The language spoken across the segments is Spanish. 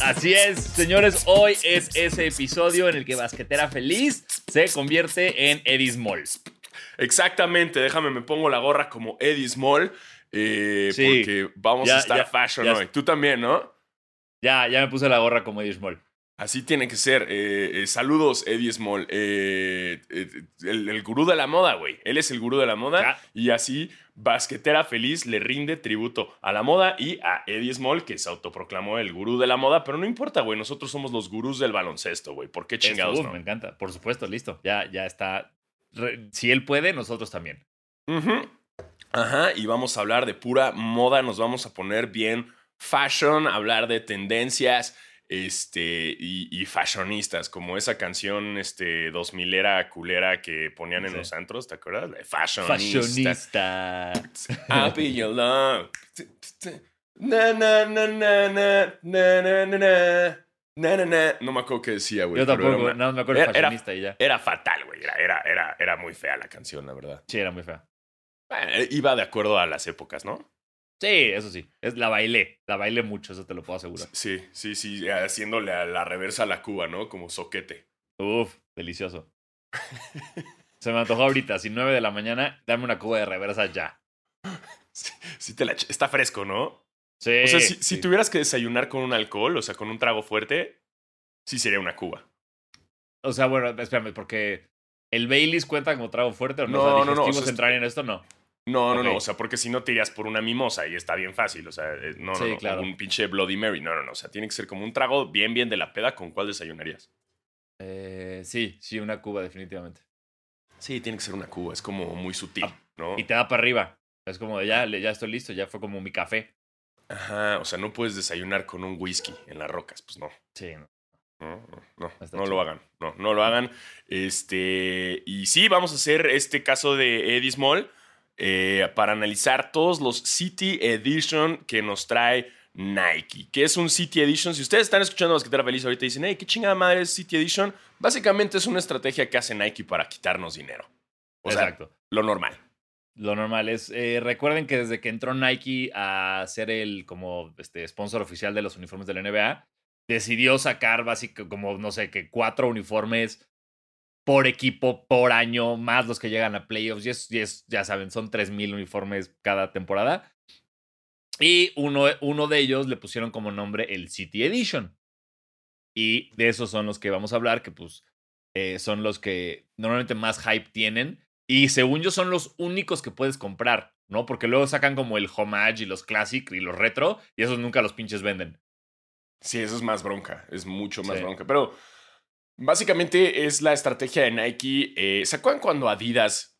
Así es, señores, hoy es ese episodio en el que Basquetera Feliz se convierte en Eddie Small. Exactamente, déjame, me pongo la gorra como Eddie Small. eh, Sí. Porque vamos Ya, a estar ya, fashion ya. hoy. Tú también, ¿no? Ya, ya me puse la gorra como Eddie Small. Así tiene que ser. Eh, eh, saludos, Eddie Small. Eh, el, el gurú de la moda, güey. Él es el gurú de la moda. Ya. Y así, Basquetera Feliz le rinde tributo a la moda y a Eddie Small, que se autoproclamó el gurú de la moda. Pero no importa, güey. Nosotros somos los gurús del baloncesto, güey. ¿Por qué chingados Esto, uf, no? Me encanta, por supuesto, listo. Ya, ya está. Re- Si él puede, nosotros también. Ajá, y vamos a hablar de pura moda, nos vamos a poner bien fashion, hablar de tendencias este, y, y, fashionistas, como esa canción este, 2000 era culera que ponían en sí. los antros, ¿te acuerdas? Fashionista. Fashionista. I'll be your love. Na, na, na, na, na, na, na, na. Na, na, na. No me acuerdo qué decía, güey. Yo tampoco, una... no me acuerdo era, fashionista y ya. Era fatal, güey. Era, era, era, era muy fea la canción, la verdad. Sí, era muy fea. Bueno, iba de acuerdo a las épocas, ¿no? Sí, eso sí. Es, la bailé. La bailé mucho, eso te lo puedo asegurar. Sí, sí, sí, haciéndole a la reversa a la cuba, ¿no? Como soquete. Uf, delicioso. Se me antojó ahorita, si 9 de la mañana, dame una cuba de reversa ya. Sí, sí te la Está fresco, ¿no? Sí. O sea, si, tuvieras que desayunar con un alcohol, o sea, con un trago fuerte, sí sería una cuba. O sea, bueno, espérame, porque el Baileys cuenta como trago fuerte o no. No, o sea, no, no, o sea, entrarían en esto, no. No, no, no, o sea, porque si no te irías por una mimosa y está bien fácil, o sea, eh, no, no, Sí, no, claro. un pinche Bloody Mary, no, no, no, o sea, tiene que ser como un trago bien, bien de la peda, ¿con cuál desayunarías? Eh, sí, sí, una cuba, definitivamente. Sí, tiene que ser una cuba, es como muy sutil, Ah, ¿no? Y te da para arriba. Es como de ya, ya estoy listo, ya fue como mi café. Ajá, o sea, no puedes desayunar con un whisky en las rocas, pues no. Sí, no. No, no, no, no lo hagan. No, no lo hagan. Este, y sí, vamos a hacer este caso de Eddie Small eh, para analizar todos los City Edition que nos trae Nike. ¿Qué es un City Edition? Si ustedes están escuchando Basquetera Feliz ahorita y dicen, hey, ¿qué chingada madre es City Edition? Básicamente es una estrategia que hace Nike para quitarnos dinero. O sea, Exacto. lo normal. Lo normal es, eh, recuerden que desde que entró Nike a ser el como este sponsor oficial de los uniformes de la NBA, decidió sacar básicamente como, no sé, que cuatro uniformes por equipo, por año, más los que llegan a playoffs. Y es, y es, ya saben, son 3.000 uniformes cada temporada. Y uno, uno de ellos le pusieron como nombre el City Edition. Y de esos son los que vamos a hablar, que pues eh, son los que normalmente más hype tienen. Y según yo son los únicos que puedes comprar, ¿no? Porque luego sacan como el homage y los classic y los retro, y esos nunca los pinches venden. Sí, eso es más bronca, es mucho más Sí. bronca. Pero básicamente es la estrategia de Nike. Eh, ¿Se acuerdan cuando Adidas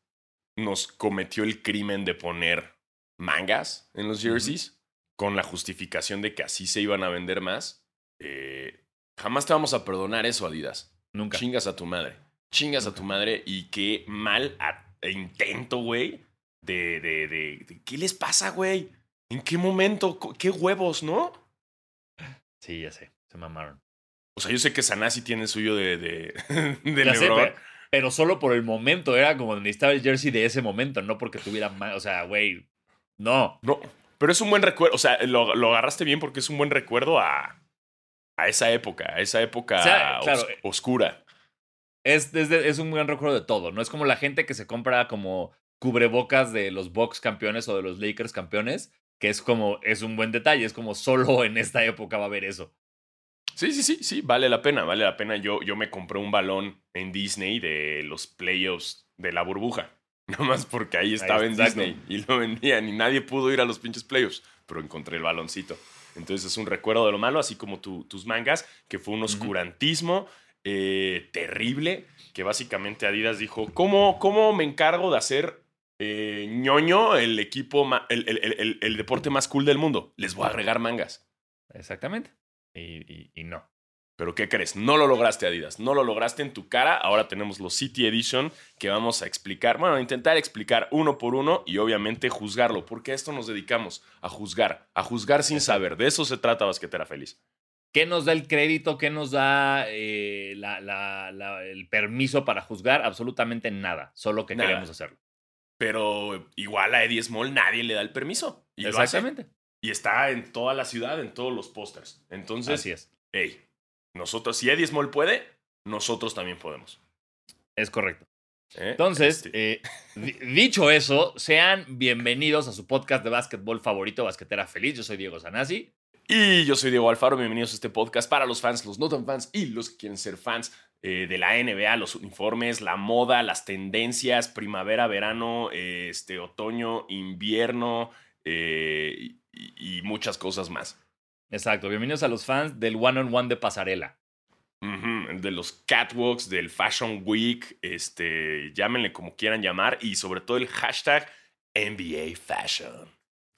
nos cometió el crimen de poner mangas en los jerseys? Con la justificación de que así se iban a vender más. Eh, jamás te vamos a perdonar eso, Adidas. Nunca. Chingas a tu madre. Chingas a tu madre y qué mal a- intento, güey. De, de, de, de- ¿Qué les pasa, güey? ¿En qué momento? ¿Qué huevos, no? Sí, ya sé, se mamaron. O sea, yo sé que Sanasi tiene el suyo de, de, de sé, LeBron. pe- pero solo por el momento, era como necesitaba el jersey de ese momento, no porque tuviera más, o sea, güey, no. No, pero es un buen recuerdo. O sea, lo, lo agarraste bien porque es un buen recuerdo a, a esa época, a esa época O sea, claro, os- oscura. Es, es, de- es un gran recuerdo de todo, ¿no? Es como la gente que se compra como cubrebocas de los Bucks campeones o de los Lakers campeones, que es como, es un buen detalle, es como solo en esta época va a haber eso. Sí, sí, sí, sí, vale la pena, vale la pena. Yo, yo me compré un balón en Disney de los playoffs de la burbuja. Nomás porque ahí estaba en. Disney y lo vendían y nadie pudo ir a los pinches playoffs, pero encontré el baloncito. Entonces es un recuerdo de lo malo, así como tu- tus mangas, que fue un oscurantismo eh, terrible, que básicamente Adidas dijo, ¿cómo, cómo me encargo de hacer eh, ñoño el equipo, el- el- el- el deporte más cool del mundo? Les voy a agregar mangas. Exactamente. Y, y, y no. Pero ¿qué crees? No lo lograste, Adidas. No lo lograste en tu cara. Ahora tenemos los City Edition que vamos a explicar, bueno, intentar explicar uno por uno y obviamente juzgarlo, porque a esto nos dedicamos, a juzgar, a juzgar sin saber. De eso se trata Basquetera Feliz. ¿Qué nos da el crédito? ¿Qué nos da eh, la- la- la- el permiso para juzgar? Absolutamente nada. Solo que Nada. queremos hacerlo. Pero igual a Eddie Small nadie le da el permiso. Y lo hace. Y está en toda la ciudad, en todos los pósters. Entonces, Así es. hey, nosotros, si Eddie Small puede, nosotros también podemos. Es correcto. ¿eh? Entonces, Este, eh, di- dicho eso, sean bienvenidos a su podcast de básquetbol favorito, Basquetera Feliz. Yo soy Diego Sanasi. Y yo soy Diego Alfaro, bienvenidos a este podcast para los fans, los no tan fans y los que quieren ser fans eh, de la NBA, los uniformes, la moda, las tendencias, primavera, verano, este, otoño, invierno eh, y, y muchas cosas más. Exacto, bienvenidos a los fans del One on One de Pasarela. De los catwalks, del Fashion Week, este, llámenle como quieran llamar y sobre todo el hashtag NBA Fashion.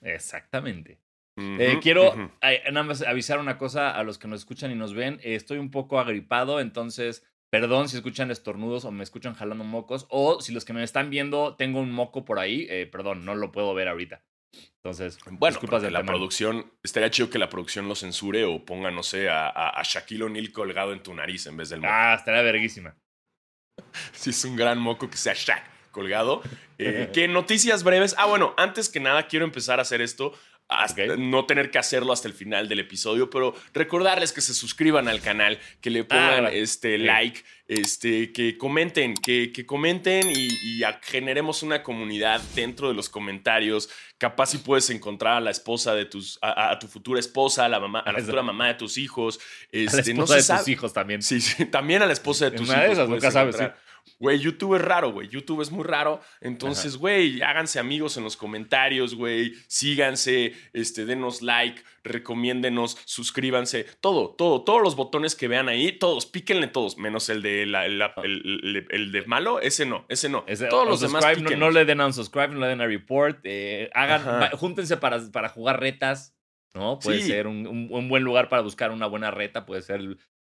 Exactamente. Eh, quiero eh, nada más avisar una cosa a los que nos escuchan y nos ven. Eh, estoy un poco agripado, entonces, perdón si escuchan estornudos o me escuchan jalando mocos. O si los que me están viendo tengo un moco por ahí, eh, perdón, no lo puedo ver ahorita. Entonces, Bueno, disculpas de la producción, estaría chido que la producción lo censure o ponga, no sé, a Shaquille O'Neal colgado en tu nariz en vez del moco. Ah, estaría verguísima. Si es un gran moco que sea Shaq colgado. Eh, ¿Qué noticias breves? Ah, bueno, antes que nada quiero empezar a hacer esto. Hasta. No tener que hacerlo hasta el final del episodio, pero recordarles que se suscriban al canal, que le pongan Ah, este sí. like, este, que comenten, que, que comenten y, generemos una comunidad dentro de los comentarios. Capaz si puedes encontrar a la esposa de tus, a, a tu futura esposa, a la mamá, a la futura mamá de tus hijos. A la Este, esposa no se de tus hijos también. Sí, sí, también a la esposa de tus una hijos. de esas, nunca sabes, encontrar. Güey, YouTube es raro, güey. YouTube es muy raro. Entonces, güey, háganse amigos en los comentarios, güey. Síganse, este, denos like, recomiéndenos, suscríbanse. Todo, todo, todos los botones que vean ahí, todos, píquenle todos, menos el de la- la- el, el- el de malo, ese no, ese no. Ese- todos los demás no, no le den a unsubscribe, no le den a report. eh, hagan, va- júntense para, para jugar retas, ¿no? Puede Sí. ser un, un- un buen lugar para buscar una buena reta, puede ser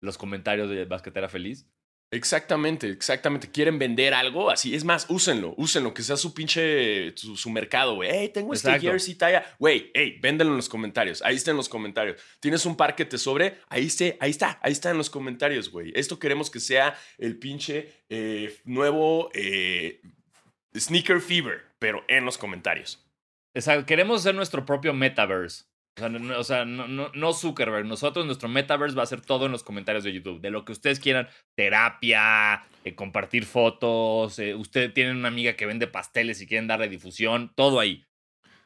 los comentarios de Basquetera Feliz. Exactamente, exactamente. ¿Quieren vender algo? Así, es más, úsenlo, úsenlo, que sea su pinche, su, su mercado, güey. Hey, tengo este Exacto. jersey talla. Güey, hey, véndelo en los comentarios. Ahí está en los comentarios. ¿Tienes un par que te sobre? Ahí, esté, ahí está, ahí está en los comentarios, güey. Esto queremos que sea el pinche eh, nuevo eh, Sneaker Fever, pero en los comentarios. O sea, queremos hacer nuestro propio metaverse. O sea, no, no- o sea, no, no, no Zuckerberg. Nosotros, nuestro metaverse va a ser todo en los comentarios de YouTube. De lo que ustedes quieran. Terapia, eh, compartir fotos. eh, ustedes tienen una amiga que vende pasteles y quieren darle difusión. Todo ahí.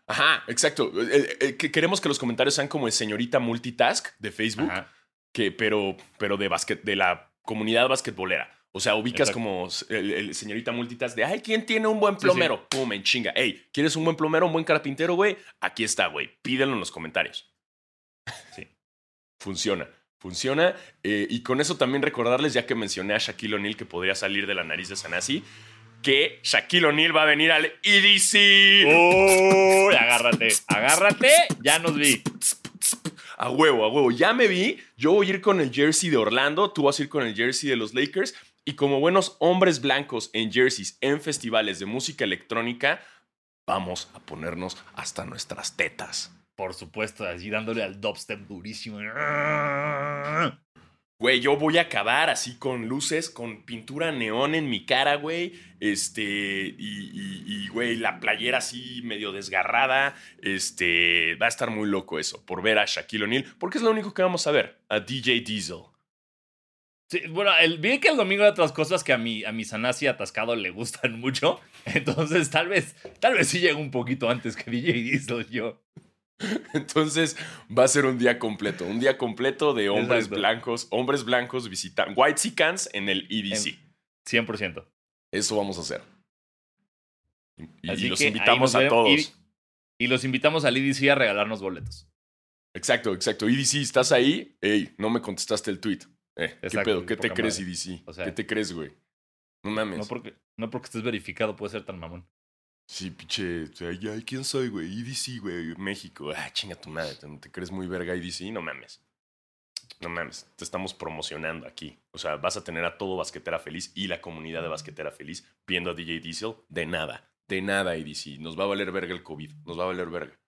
Ajá, exacto. Eh, eh, que queremos que los comentarios sean como el señorita multitask de Facebook. Ajá. que, pero, pero de, basquet, de la comunidad basquetbolera. O sea, ubicas Exacto. como el, el señorita multitask de, ay, ¿quién tiene un buen Sí, sí. plomero? Pum, en chinga. Hey, ¿quieres un buen plomero, un buen carpintero, güey? Aquí está, güey. Pídelo en los comentarios. Sí. Funciona. Funciona. Eh, y con eso también recordarles, ya que mencioné a Shaquille O'Neal que podría salir de la nariz de Sanasi, que Shaquille O'Neal va a venir al EDC. Uy, agárrate, agárrate, ya nos vi. A huevo, a huevo. Ya me vi. Yo voy a ir con el jersey de Orlando. Tú vas a ir con el jersey de los Lakers. Y como buenos hombres blancos en jerseys en festivales de música electrónica, vamos a ponernos hasta nuestras tetas. Por supuesto, así dándole al dubstep durísimo. Güey, yo voy a acabar así con luces, con pintura neón en mi cara, güey. Este, y, y- y, güey, la playera así medio desgarrada. Este, va a estar muy loco eso, por ver a Shaquille O'Neal, porque es lo único que vamos a ver, a DJ Diesel. Sí, bueno, el, vi que el domingo hay otras cosas que a mi, a mi Sanasi atascado le gustan mucho. Entonces, tal vez, tal vez sí llego un poquito antes que DJ Diesel yo. Entonces va a ser un día completo, un día completo de hombres Exacto. blancos, hombres blancos visitan White Sicans en el EDC. 100%. Eso vamos a hacer. Y, los invitamos a todos. Y, y los invitamos al IDC a regalarnos boletos. Exacto, exacto. EDC, ¿estás ahí? Ey, no me contestaste el tweet. Eh, ¿Qué Exacto, pedo? ¿Qué te crees, madre. EDC? O sea, ¿Qué te crees, güey? No mames. No porque, no porque estés verificado puede ser tan mamón. Sí, pinche. o sea, ay, ¿Quién soy, güey? EDC, güey. México. Ah, chinga tu madre. ¿Te, te crees muy verga EDC? No mames. No mames. Te estamos promocionando aquí. O sea, vas a tener a todo Basquetera Feliz y la comunidad de Basquetera Feliz viendo a DJ Diesel. De nada. De nada, EDC. Nos va a valer verga el COVID. Nos va a valer verga.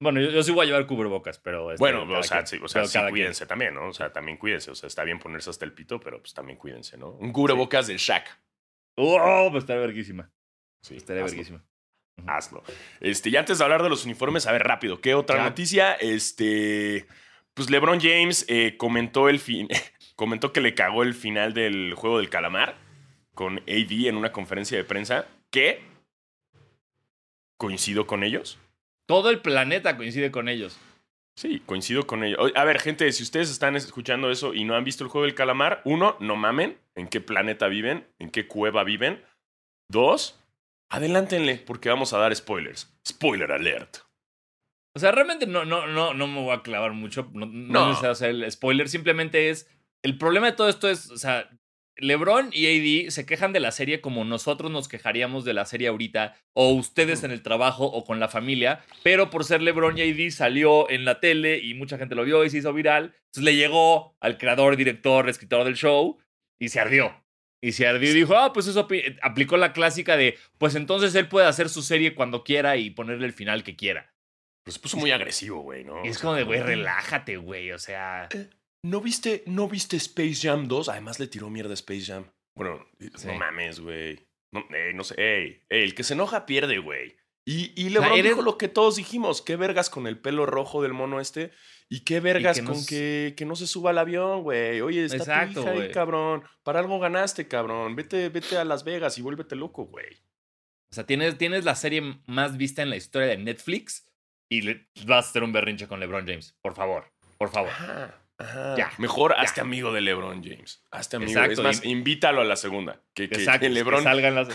Bueno, yo, yo sí voy a llevar cubrebocas, pero. este, Bueno, o sea, quien. sí, o sea, Pero sí, cada quien. cuídense también, ¿no? O sea, también cuídense. O sea, está bien ponerse hasta el pito, pero pues también cuídense, ¿no? Un cubrebocas del Shaq. ¡Oh! Pues estaría verguísima. Sí, Estaría hazlo. verguísima. hazlo. Este, y antes de hablar de los uniformes, a ver, rápido, ¿qué otra noticia? Este, pues LeBron James eh, comentó el fin, comentó que le cagó el final del juego del calamar con AD en una conferencia de prensa. que coincido con ellos. Todo el planeta coincide con ellos. Sí, coincido con ellos. Oye, A ver, gente, si ustedes están escuchando eso y no han visto el juego del calamar, uno, no mamen en qué planeta viven, en qué cueva viven. Dos, adelántenle, porque vamos a dar spoilers. Spoiler alert. O sea, realmente no, no, no, no me voy a clavar mucho. No, no No. es necesario hacer el spoiler. Simplemente es. El problema de todo esto es. O sea, LeBron y AD se quejan de la serie como nosotros nos quejaríamos de la serie ahorita, o ustedes en el trabajo o con la familia, pero por ser LeBron y AD salió en la tele y mucha gente lo vio y se hizo viral. Entonces le llegó al creador, director, escritor del show y se ardió. Y se ardió y dijo, ah, pues eso aplicó la clásica de, pues entonces él puede hacer su serie cuando quiera y ponerle el final que quiera. Pues se puso muy agresivo, güey, ¿no? Y es como de, güey, relájate, güey. O sea, ¿No viste, ¿No viste Space Jam 2? Además le tiró mierda a Space Jam. Bueno, Sí. no mames, güey. No, ey, no sé, ey, ey, el que se enoja pierde, güey. Y, y LeBron eres- dijo lo que todos dijimos. ¿Qué vergas con el pelo rojo del mono este? ¿Y qué vergas que con que, que no se suba al avión, güey? Oye, está Exacto, tu hija ahí, cabrón. Para algo ganaste, cabrón. Vete, vete a Las Vegas y vuélvete loco, güey. o sea tienes, tienes la serie más vista en la historia de Netflix y le- vas a hacer un berrinche con LeBron James. Por favor, por favor. Ajá. Ya, Mejor ya. hazte amigo de LeBron James. Hazte amigo. Exacto, es más, y- invítalo a la segunda. Que, que, Exacto. que que LeBron salgan las...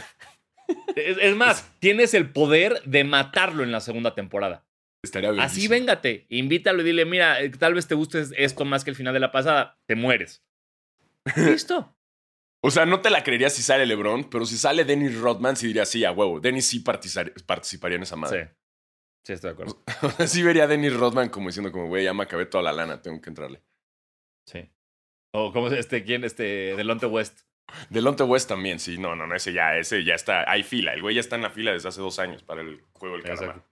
es, es más, tienes el poder de matarlo en la segunda temporada. estaría Así bellísimo. véngate, invítalo y dile, mira, eh, tal vez te guste esto más que el final de la pasada, te mueres. Listo. O sea, no te la creerías si sale LeBron, pero si sale Dennis Rodman, sí diría, sí, a huevo. Dennis sí participaría en esa Sí. madre. Sí, estoy de acuerdo. Sí. vería a Dennis Rodman como diciendo, como, güey, ya me acabé toda la lana, tengo que entrarle. Sí. O como este, ¿quién? Este, Delonte West. Delonte West también, sí. No, no, no, ese ya, ese ya está. Hay fila. El güey ya está en la fila desde hace dos años para el juego del calamar.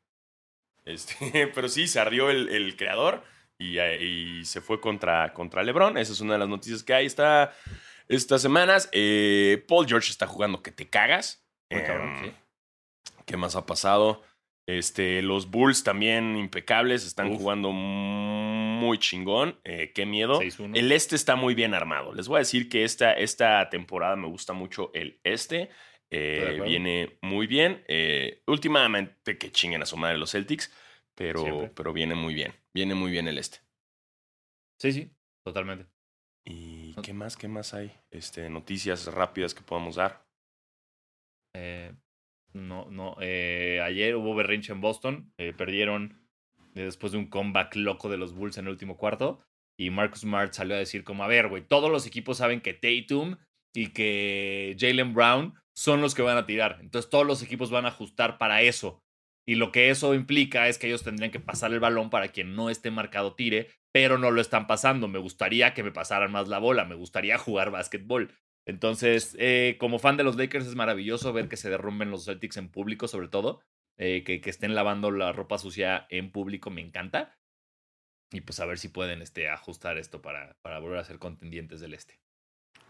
Este, pero sí, se ardió el, el creador y, eh, y se fue contra, contra LeBron. Esa es una de las noticias que hay esta, estas semanas. Eh, Paul George está jugando que te cagas. Muy cabrón, Em. ¿Qué más ha pasado? Este, los Bulls también impecables, están Uf. jugando muy chingón. Eh, qué miedo. 6-1. El este está muy bien armado. Les voy a decir que esta, esta temporada me gusta mucho el este. Eh, viene muy bien. Eh, últimamente que chinguen a su madre los Celtics, pero, Siempre. pero viene muy bien. Viene muy bien el este. Sí, sí, totalmente. ¿Y qué más? ¿Qué más hay? Este, noticias rápidas que podamos dar. Eh, no, no. eh, ayer hubo berrinche en Boston. eh, perdieron eh, después de un comeback loco de los Bulls en el último cuarto. Y Marcus Smart salió a decir como, a ver, güey, todos los equipos saben que Tatum y que Jalen Brown son los que van a tirar. Entonces todos los equipos van a ajustar para eso. Y lo que eso implica es que ellos tendrían que pasar el balón para quien no esté marcado tire, pero no lo están pasando. Me gustaría que me pasaran más la bola, me gustaría jugar básquetbol. Entonces, eh, como fan de los Lakers es maravilloso ver que se derrumben los Celtics en público, sobre todo, eh, que, que estén lavando la ropa sucia en público, me encanta. Y pues a ver si pueden este, ajustar esto para, para volver a ser contendientes del este.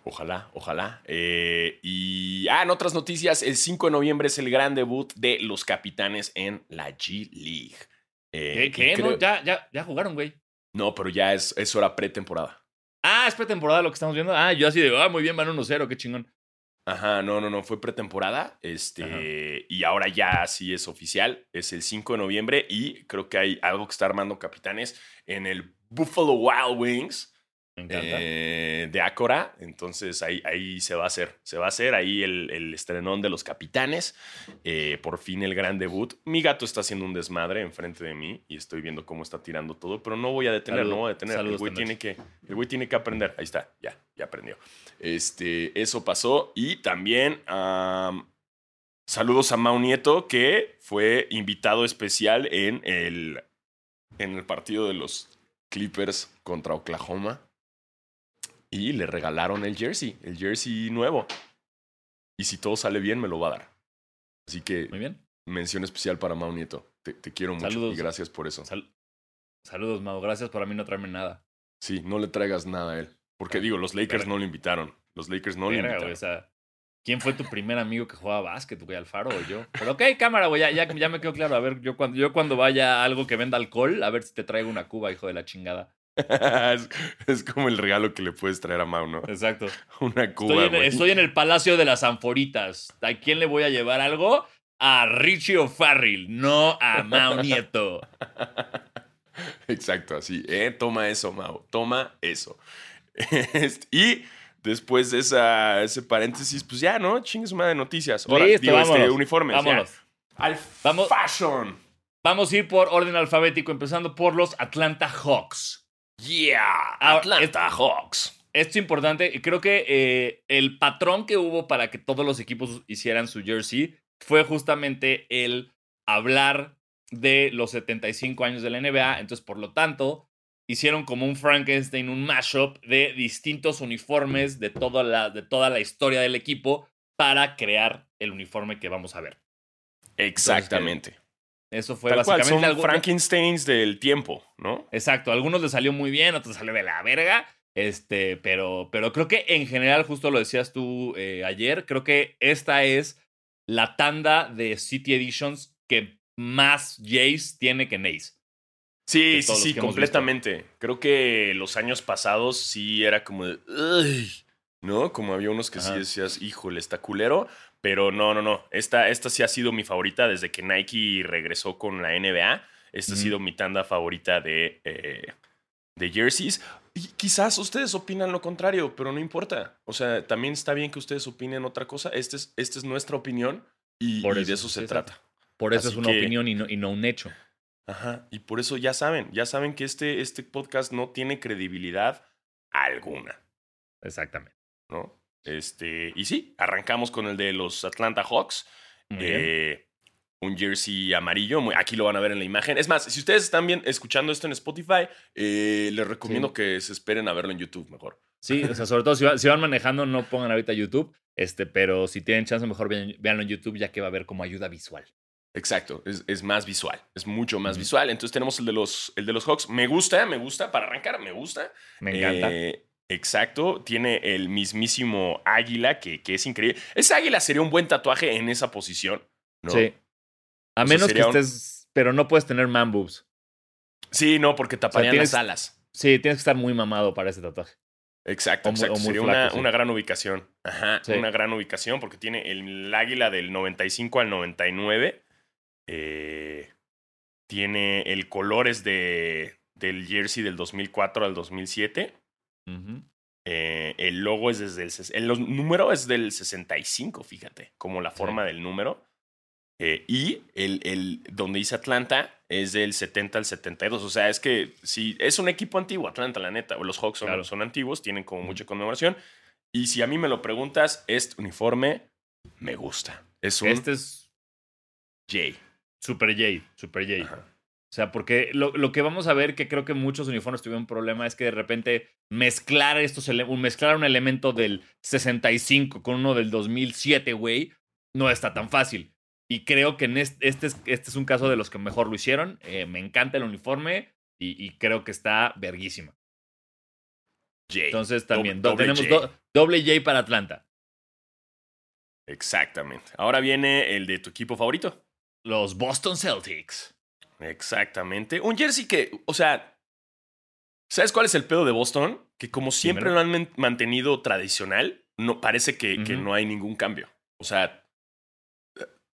Ojalá, ojalá. Eh, y, ah, en otras noticias, el 5 de noviembre es el gran debut de los capitanes en la G League. Eh, ¿Qué? ¿Qué? creo- No, ya, ya, ya jugaron, güey. No, pero ya es, es hora pretemporada. Ah, es pretemporada lo que estamos viendo. Ah, yo así de, ah, muy bien, van 1-0, qué chingón. Ajá, no, no, no, fue pretemporada. Este, Ajá. y ahora ya sí es oficial. Es el 5 de noviembre y creo que hay algo que está armando capitanes en el Buffalo Wild Wings Me encanta. eh, de Acora. Entonces ahí, ahí se va a hacer. Se va a hacer ahí el, el estrenón de los capitanes. Eh, por fin el gran debut. Mi gato está haciendo un desmadre enfrente de mí y estoy viendo cómo está tirando todo, pero no voy a detener, Salud- no voy a detener. El güey, tiene que, el güey tiene que aprender. Ahí está, ya, ya aprendió. Este, eso pasó. Y también am, saludos a Mau Nieto, que fue invitado especial en el, en el partido de los Clippers contra Oklahoma. Y le regalaron el jersey, el jersey nuevo. Y si todo sale bien, me lo va a dar. Así que Muy bien. mención especial para Mau Nieto. Te, te quiero mucho Saludos. y gracias por eso. Sal- Saludos, Mau. Gracias por a mí no traerme nada. Sí, no le traigas nada a él. Porque digo, los Lakers no lo invitaron. Los Lakers no le Verga, invitaron. o sea, ¿Quién fue tu primer amigo que jugaba básquet, güey? ¿Alfaro o yo? Pero ok, cámara, güey, ya, ya, ya me quedó claro. A ver, yo cuando, yo cuando vaya a algo que venda alcohol, a ver si te traigo una cuba, hijo de la chingada. es, es como el regalo que le puedes traer a Mau, ¿no? Exacto. Una cuba, Estoy en, güey. estoy en el Palacio de las Anforitas. ¿A quién le voy a llevar algo? A Richie O'Farrill, no a Mao Nieto. Exacto, así. Eh, toma eso, Mau. Toma eso. Este, y después de esa, ese paréntesis, pues ya, ¿no? Chingues madre de noticias. Ahora, Listo, digo, este, vámonos. uniformes. ya. Vámonos. Al Vamos- fashion. Vamos a ir por orden alfabético, empezando por los Atlanta Hawks. Yeah. Atlanta Hawks. Esto es importante. y Creo que eh, el patrón que hubo para que todos los equipos hicieran su jersey fue justamente el hablar de los 75 años de la NBA. Entonces, por lo tanto, hicieron como un Frankenstein, un mashup de distintos uniformes de toda la, de toda la historia del equipo para crear el uniforme que vamos a ver. Exactamente. Eso fue Tal cual, básicamente son algo- Frankensteins del tiempo, ¿no? Exacto, a algunos les salió muy bien, otros salió de la verga. Este, pero, pero creo que en general, justo lo decías tú eh, ayer, creo que esta es la tanda de City Editions que más Jays tiene que Nace. Sí, sí, sí, completamente. Creo que los años pasados sí era como de, "Uy", ¿no? Como había unos que sí decías, híjole, está culero. Pero no, no, no. Esta, esta sí ha sido mi favorita desde que Nike regresó con la NBA. Esta ha sido mi tanda favorita de, eh, de jerseys. Y quizás ustedes opinan lo contrario, pero no importa. O sea, también está bien que ustedes opinen otra cosa. Esta es, esta es nuestra opinión y, Por y eso, de eso se trata. Por eso Así es una que- opinión y no, y no un hecho. Ajá, y por eso ya saben, ya saben que este, este podcast no tiene credibilidad alguna, Exactamente. ¿no? Este, y sí, arrancamos con el de los Atlanta Hawks. Eh, un jersey amarillo, muy- aquí lo van a ver en la imagen. Es más, si ustedes están bien escuchando esto en Spotify, eh, les recomiendo Sí. que se esperen a verlo en YouTube mejor. Sí, o sea, sobre todo si, va- si van manejando, no pongan ahorita YouTube. Este, pero si tienen chance, mejor vean- véanlo en YouTube, ya que va a haber como ayuda visual. Exacto, es, es más visual, es mucho más visual. Entonces tenemos el de, los, el de los Hawks. Me gusta, me gusta, para arrancar, me gusta. Me encanta. Eh, exacto, tiene el mismísimo águila que, que es increíble. Ese águila sería un buen tatuaje en esa posición, ¿no? Sí. A O sea, menos que un- estés. Pero no puedes tener man boobs. Sí, no, porque taparían tienes- las alas. Sí, tienes que estar muy mamado para ese tatuaje. Exacto, o exacto. muy sería flaco, una, sí. una gran ubicación. Ajá, Sí. una gran ubicación porque tiene el, águila del 95 al 99. eh, tiene el color es de, del jersey del 2004 al 2007. Eh, el logo es desde el... El los- número es del 65, fíjate, como la Sí. forma del número. Eh, y el, el donde dice Atlanta es del 70 al 72. O sea, es que si es un equipo antiguo, Atlanta, la neta. Los Hawks son, Claro. son antiguos, tienen como mucha conmemoración. Y si a mí me lo preguntas, este uniforme me gusta. Es un Este es J. Super J. Super J. Ajá. O sea, porque lo, lo que vamos a ver, que creo que muchos uniformes tuvieron un problema, es que de repente mezclar estos mezclar un elemento del 65 con uno del 2007, güey, no está tan fácil. Y creo que en este, este, es, este es un caso de los que mejor lo hicieron. Eh, me encanta el uniforme y, y creo que está verguísima. J. Entonces también do- Doble tenemos J. do- doble J para Atlanta. Exactamente. Ahora viene el de tu equipo favorito. Los Boston Celtics. Exactamente. Un jersey que, o sea, ¿sabes cuál es el pedo de Boston? Que como siempre Dímelo. lo han man- mantenido tradicional, no, parece que, que no hay ningún cambio. O sea,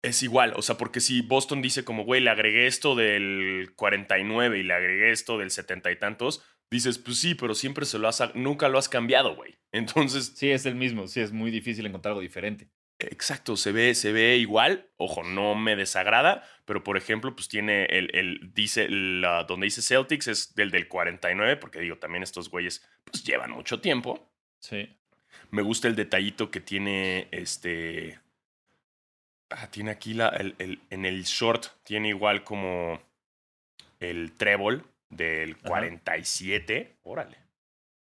es igual. O sea, porque si Boston dice como, güey, le agregué esto del 49 y le agregué esto del 70 y tantos, dices, pues sí, pero siempre se lo has, nunca lo has cambiado, güey. Entonces, Sí, es el mismo. Sí, es muy difícil encontrar algo diferente. Exacto, se ve, se ve igual. Ojo, no me desagrada, pero por ejemplo, pues tiene el, el dice, la, donde dice Celtics es del del 49, porque digo, también estos güeyes pues llevan mucho tiempo. Sí. Me gusta el detallito que tiene este. Ah, tiene aquí la, el, el- en el short, tiene igual como el trébol del Ajá. 47. Órale.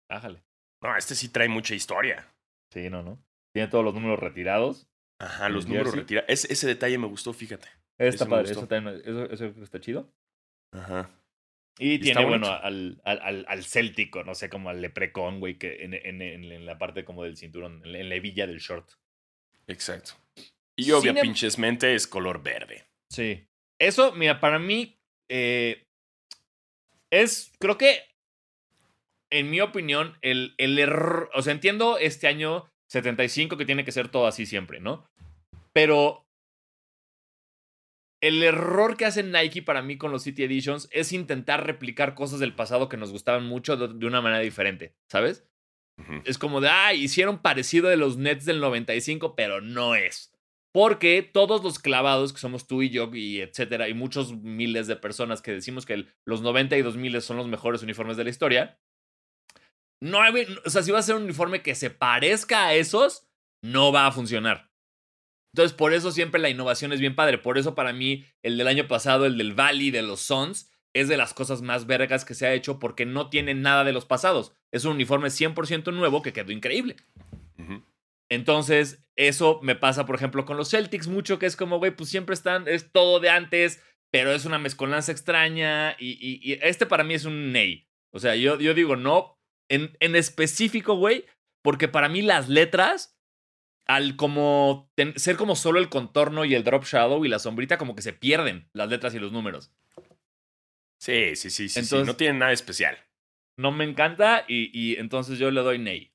Bájale. No, este sí trae mucha historia. Sí, no, no. Tiene todos los números retirados. Ajá, los números retirados. Ese, ese detalle me gustó, fíjate. Está me padre, eso, también- eso, eso está chido. Ajá. Y está tiene, bueno, al, al, al, céltico, no sé, como al leprecón, güey, que en, en, en, la parte como del cinturón, en la, en la hebilla del short. Exacto. Y obvia Sin em- pinches mente es color verde. Sí. Eso, mira, para mí eh, es, creo que, en mi opinión, el, el error, o sea, entiendo este año 75 que tiene que ser todo así siempre, ¿no? Pero el error que hace Nike para mí con los City Editions es intentar replicar cosas del pasado que nos gustaban mucho de, de una manera diferente, ¿sabes? Es como de, ah, hicieron parecido de los Nets del 95, pero no es. Porque todos los clavados, que somos tú y yo, y etcétera, y muchos miles de personas que decimos que el- los 90 y 2000 son los mejores uniformes de la historia, no hay, o sea, si va a ser un uniforme que se parezca a esos, no va a funcionar. Entonces, por eso siempre la innovación es bien padre. Por eso, para mí, el del año pasado, el del Valley de los Suns, es de las cosas más vergas que se ha hecho porque no tiene nada de los pasados. Es un uniforme 100% nuevo que quedó increíble. Entonces, eso me pasa, por ejemplo, con los Celtics mucho, que es como, güey, pues siempre están, es todo de antes, pero es una mezcolanza extraña. Y, y- y este para mí es un ney. O sea, yo, yo digo no, en, en específico, güey, porque para mí las letras, al como ten- ser como solo el contorno y el drop shadow y la sombrita, como que se pierden las letras y los números. Sí, sí, sí, sí, No tiene nada especial. No me encanta y, y entonces yo le doy ney.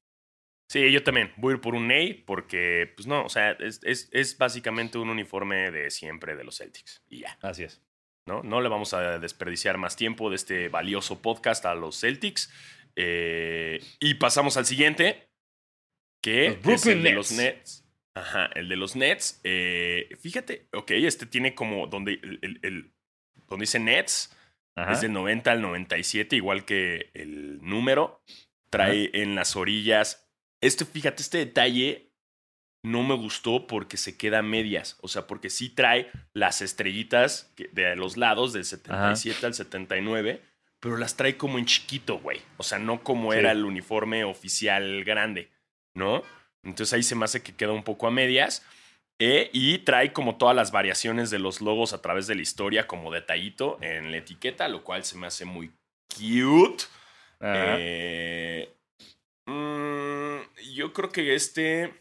Sí, yo también. Voy a ir por un Ney porque, pues no, o sea, es, es, es básicamente un uniforme de siempre de los Celtics. Y ya, Así es. ¿no? No le vamos a desperdiciar más tiempo de este valioso podcast a los Celtics. Eh, y pasamos al siguiente, que Los es el de los Nets. Ajá, el de los Nets. Eh, fíjate, ok, este tiene como donde, el, el- el- donde dice Nets, Ajá. es del 90 al 97, igual que el número. Trae en las orillas. Este, fíjate, este detalle no me gustó porque se queda a medias. O sea, porque sí trae las estrellitas de los lados, del 77 al 79, pero las trae como en chiquito, güey. O sea, no como Sí. era el uniforme oficial grande, ¿no? Entonces ahí se me hace que queda un poco a medias. Eh, y trae como todas las variaciones de los logos a través de la historia como detallito en la etiqueta, lo cual se me hace muy cute. Eh, mm, yo creo que este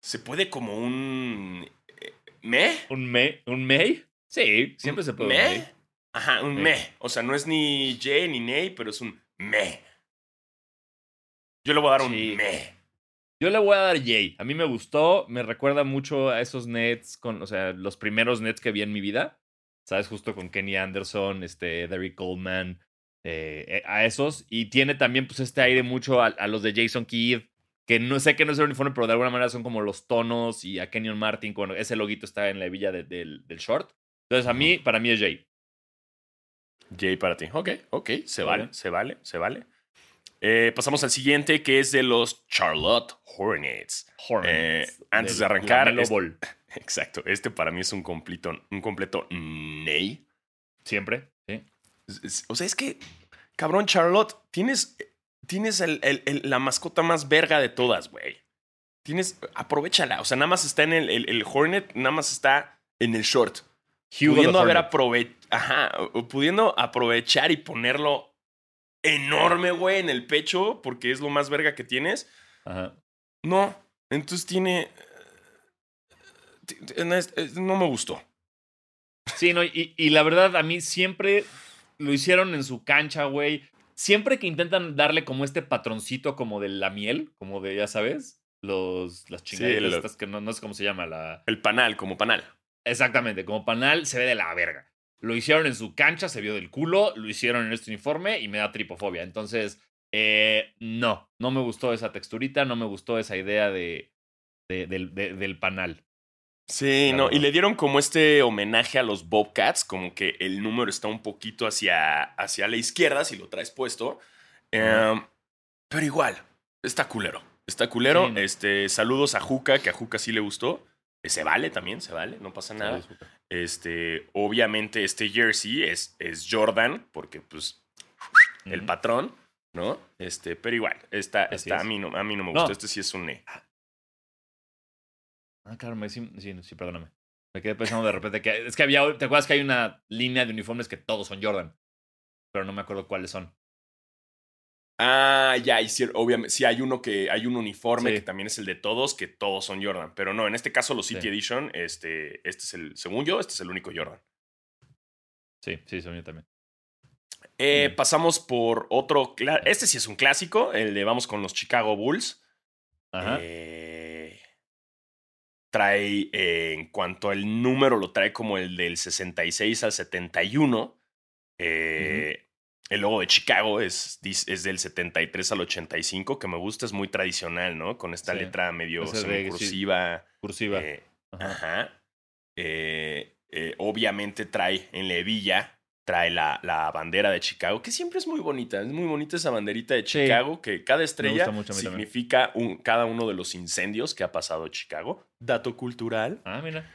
se puede como un eh, me. ¿Un May? ¿Un May? Sí, siempre se puede. un me. Ajá, un me. O sea, no es ni J ni Ney, pero es un me. Yo le voy a dar un Sí. me. Yo le voy a dar Jay. A mí me gustó, me recuerda mucho a esos Nets, con, o sea, los primeros Nets que vi en mi vida. ¿Sabes? Justo con Kenny Anderson, este, Derrick Coleman, eh, a esos. Y tiene también, pues, este aire mucho a, a los de Jason Kidd, que no sé que no es el uniforme, pero de alguna manera son como los tonos y a Kenyon Martin, cuando ese loguito está en la hebilla de- del, del short. Entonces, a mí, para mí es Jay. J para ti. Ok, ok, se Vale. vale, se vale, se vale. Eh, pasamos al siguiente, que es de los Charlotte Hornets. Hornets. Eh, antes de arrancar, Lamelo es- Ball. Exacto, este para mí es un completo, un completo ney. Siempre, sí. O sea, es que, cabrón, Charlotte, tienes, tienes el- el- el- la mascota más verga de todas, güey. Tienes, aprovechala. O sea, nada más está en el, Hornet, nada más está en el short. Hugo pudiendo haber Hornet. aprove Ajá, o- o pudiendo aprovechar y ponerlo enorme, güey, en el pecho, porque es lo más verga que tienes. Ajá. No, entonces tiene... t- t- no es- es- No me gustó. Sí, no, y, y la verdad, a mí siempre lo hicieron en su cancha, güey. Siempre que intentan darle como este patroncito como de la miel, como de, ya sabes, los, las chingaderas estas que no, no sé cómo se llama la... El panal, como panal. Exactamente, como panal se ve de la verga. Lo hicieron en su cancha, se vio del culo, lo hicieron en este uniforme y me da tripofobia. Entonces, eh, no, no me gustó esa texturita, no me gustó esa idea de, de- del- de- del panal. Sí, no, y le dieron como este homenaje a los Bobcats, como que el número está un poquito hacia, hacia la izquierda, si lo traes puesto. Em, pero igual, está culero. Está culero. Sí, no. Este, saludos a Juca, que a Juca sí le gustó. Se vale también, se vale, no pasa nada. Este, obviamente, este jersey es, es Jordan, porque pues el patrón, ¿no? Este, pero igual, está a, es. mí no, a mí no me No. gustó. Este sí es un ne. Ah, claro, sí, sí, sí, perdóname. Me quedé pensando de repente que es que había, ¿te acuerdas que hay una línea de uniformes que todos son Jordan? Pero no me acuerdo cuáles son. Ah, ya, y sí, obviamente, sí hay uno que hay un uniforme Sí. que también es el de todos, que todos son Jordan. Pero no, en este caso los City Sí. Edition, este, este es el, según yo, este es el único Jordan. Sí, sí, son yo también. Eh, pasamos por otro, este sí es un clásico, el de vamos con los Chicago Bulls. Ajá. Eh, trae, eh, en cuanto al número, lo trae como el del 66 al 71. Eh, El logo de Chicago es, es del 73 al 85, que me gusta, es muy tradicional, ¿no? Con esta Sí. letra medio sí. cursiva. Cursiva. eh, Ajá. Ajá. Eh, eh, obviamente trae en la hebilla, trae la, la bandera de Chicago, que siempre es muy bonita. Es muy bonita esa banderita de Sí. Chicago, que cada estrella mucho significa un- cada uno de los incendios que ha pasado Chicago. Dato cultural. Ah, mira.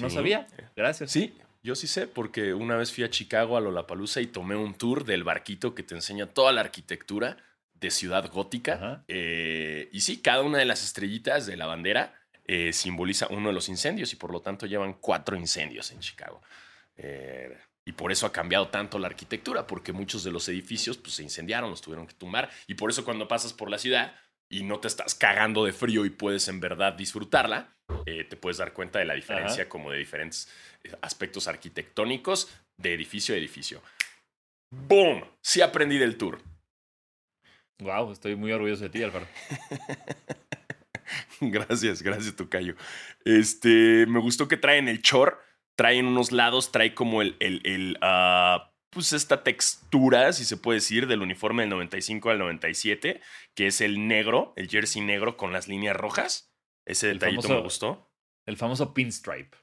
No sabía. Gracias. Sí, yo sí sé, porque una vez fui a Chicago, a Lollapalooza, y tomé un tour del barquito que te enseña toda la arquitectura de ciudad gótica. Eh, y sí, cada una de las estrellitas de la bandera eh, simboliza uno de los incendios y por lo tanto llevan cuatro incendios en Chicago. Eh, y por eso ha cambiado tanto la arquitectura, porque muchos de los edificios pues, se incendiaron, los tuvieron que tumbar. Y por eso cuando pasas por la ciudad y no te estás cagando de frío y puedes en verdad disfrutarla, eh, te puedes dar cuenta de la diferencia como de diferentes eh, aspectos arquitectónicos de edificio a edificio. ¡Boom! Sí aprendí del tour. Wow, estoy muy orgulloso de ti, Alfaro. Gracias, gracias, Tocayo. Este, me gustó que traen el chor, traen unos lados, trae como el, el, el, ah, pues esta textura, si se puede decir, del uniforme del 95 al 97, que es el negro, el jersey negro con las líneas rojas. Ese El detallito famoso- me gustó. El famoso pinstripe.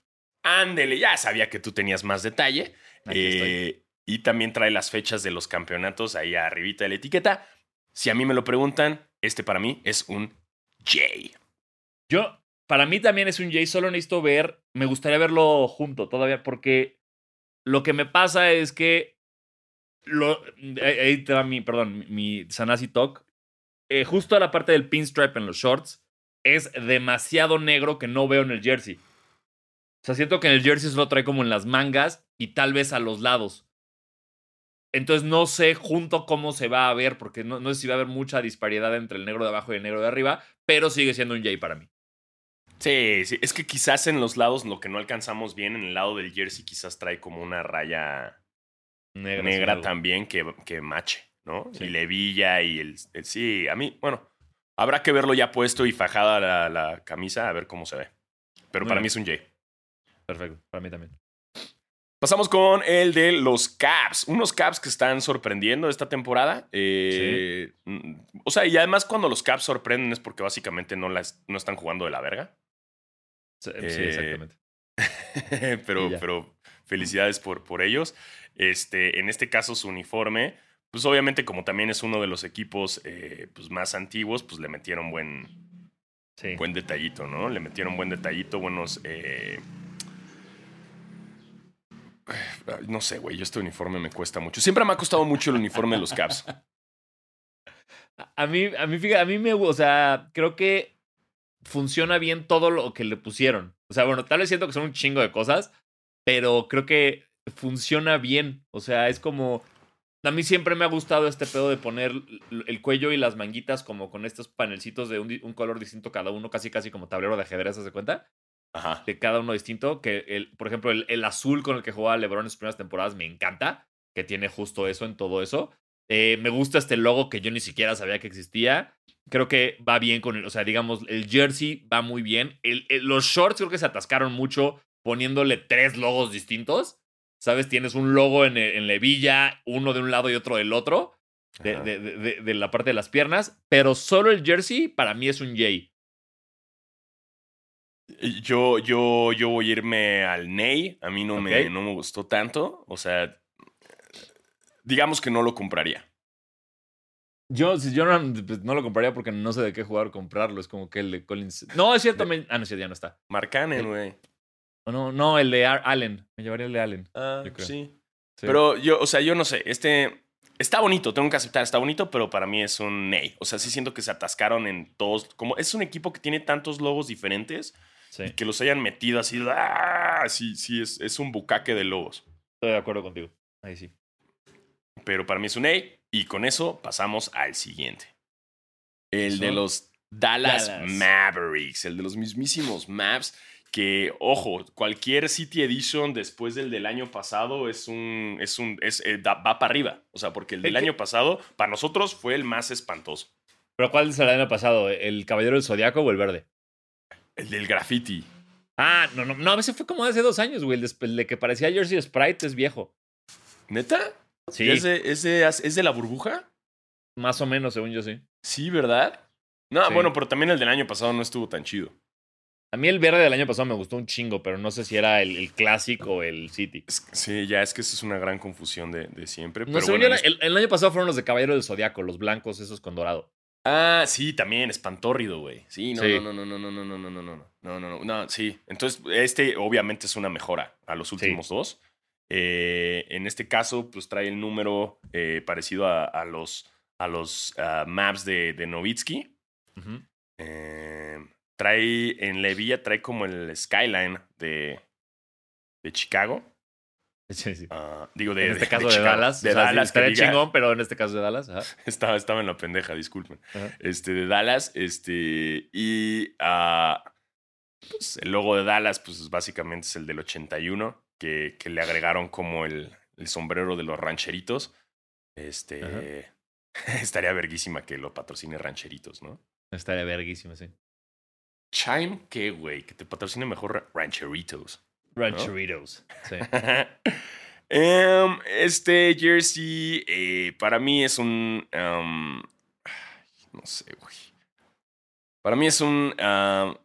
Ándele, ya sabía que tú tenías más detalle. Aquí estoy. Eh, y también trae las fechas de los campeonatos ahí arribita de la etiqueta. Si a mí me lo preguntan, este para mí es un J. Yo, para mí también es un J, solo necesito ver, me gustaría verlo junto todavía, porque lo que me pasa es que, lo, ahí ahí te va mi, perdón, mi Sanasi Talk, eh, justo a la parte del pinstripe en los shorts, es demasiado negro que no veo en el jersey. O sea, siento que en el jersey se lo trae como en las mangas y tal vez a los lados. Entonces no sé junto cómo se va a ver, porque no, no sé si va a haber mucha disparidad entre el negro de abajo y el negro de arriba, pero sigue siendo un J para mí. Sí, sí, es que quizás en los lados lo que no alcanzamos bien, en el lado del jersey quizás trae como una raya Negra, también que, que mache, ¿no? Sí. Y levilla y el, el- Sí, a mí, bueno, habrá que verlo ya puesto y fajada la, la camisa a ver cómo se ve. Pero Muy para bien. mí es un J. Perfecto, para mí también. Pasamos con el de los Caps. Unos Caps que están sorprendiendo esta temporada. Eh, mm, O sea, y además cuando los Caps sorprenden es porque básicamente no, las, no están jugando de la verga. Sí, sí, Eh, exactamente. pero, pero felicidades por, por ellos. Este, en este caso, su uniforme, pues obviamente, como también es uno de los equipos eh, pues, más antiguos, pues le metieron buen, Sí. buen detallito, ¿no? Le metieron buen detallito, buenos. eh, No sé, güey, yo este uniforme me cuesta mucho. Siempre me ha costado mucho el uniforme de los Caps. A- A mí, a mí, fíjate, a mí me, o sea, creo que funciona bien todo lo que le pusieron. O sea, bueno, tal vez siento que son un chingo de cosas, pero creo que funciona bien. O sea, es como, a mí siempre me ha gustado este pedo de poner el cuello y las manguitas como con estos panelcitos de un, color distinto cada uno, casi casi como tablero de ajedrez, ¿se cuenta? Ajá. de cada uno distinto. Que, el, por ejemplo, el, el azul con el que jugaba LeBron en sus primeras temporadas me encanta, que tiene justo eso en todo eso. Eh, me gusta este logo que yo ni siquiera sabía que existía. Creo que va bien con el, o sea, digamos, el jersey va muy bien. El- el- los shorts creo que se atascaron mucho poniéndole tres logos distintos. ¿Sabes? Tienes un logo en, el- en la hebilla, uno de un lado y otro del otro, de, de- de- la parte de las piernas, pero solo el jersey para mí es un J. Yo, yo, yo voy a irme al Ney. A mí no, me, no me gustó tanto. O sea, digamos que no lo compraría. Yo, si yo no, pues, no lo compraría porque no sé de qué jugar comprarlo. Es como que el de Collins. No, es cierto. me- ah, no, sí, ya no está. Marcanen, El- güey. No, no, el de Allen. Me llevaría el de Allen. Ah, yo creo. sí. Sí. Pero yo, o sea, yo no sé. Este está bonito, tengo que aceptar, está bonito, pero para mí es un Ney. O sea, sí siento que se atascaron en todos. Como es un equipo que tiene tantos logos diferentes Sí, y que los hayan metido así. ¡ah! Sí, sí, es, es un bucaque de logos. estoy de acuerdo contigo. Ahí sí. Pero para mí es un Ney. Y con eso pasamos al siguiente. El de los Dallas, Dallas. Mavericks, el de los mismísimos Mavs. Que, ojo, cualquier City Edition después del del año pasado es un. Es un es, eh, da- va para arriba. O sea, porque el del año pasado, para nosotros, fue el más espantoso. ¿Pero cuál es el año pasado? ¿El Caballero del Zodiaco o el verde? El del graffiti. Ah, no, no, no, a veces fue como hace dos años, güey. El de, el de que parecía Jersey Sprite es viejo. ¿Neta? Sí, ¿Es de, es de- es de la burbuja? más o menos, según yo sí. Sí, ¿verdad? No, Sí. bueno, pero también el del año pasado no estuvo tan chido. A mí el verde del año pasado me gustó un chingo, pero no sé si era el, el Classic o el City. Sí, ya es que eso es una gran confusión de, de siempre. No, pero bueno, el, el año pasado fueron los de Caballero del Zodiaco, los blancos, esos con dorado. Ah, sí, también, espantórrido, güey. Sí, no, Sí. no, no, no, no, no, no, no, no, no, no, no, no, no, no, sí. Entonces, este obviamente es una mejora a los últimos dos. Eh, en este caso, pues trae el número eh, parecido a, a los, a los ah, maps de, de Novitsky. Ujú. Eh, trae, en la hebilla trae como el skyline de, de Chicago. Sí, sí. Ah, digo, de, en este de- caso de, Chicago. Dallas. De o sea, Dallas, estaría diga. chingón, pero en este caso de Dallas. ajá. Estaba, estaba en la pendeja, disculpen. Ajá. Este, de Dallas, este, y ah, pues, el logo de Dallas, pues básicamente es el del 81, que, que le agregaron como el, el sombrero de los rancheritos. Este, estaría verguísima que lo patrocine rancheritos, ¿no? Estaría verguísimo, sí. Chime, ¿qué, güey? Que te patrocine mejor ra- rancheritos. Rancheritos. Sí. Em, este jersey eh, para mí es un... em, no sé, güey. Para mí es un... um,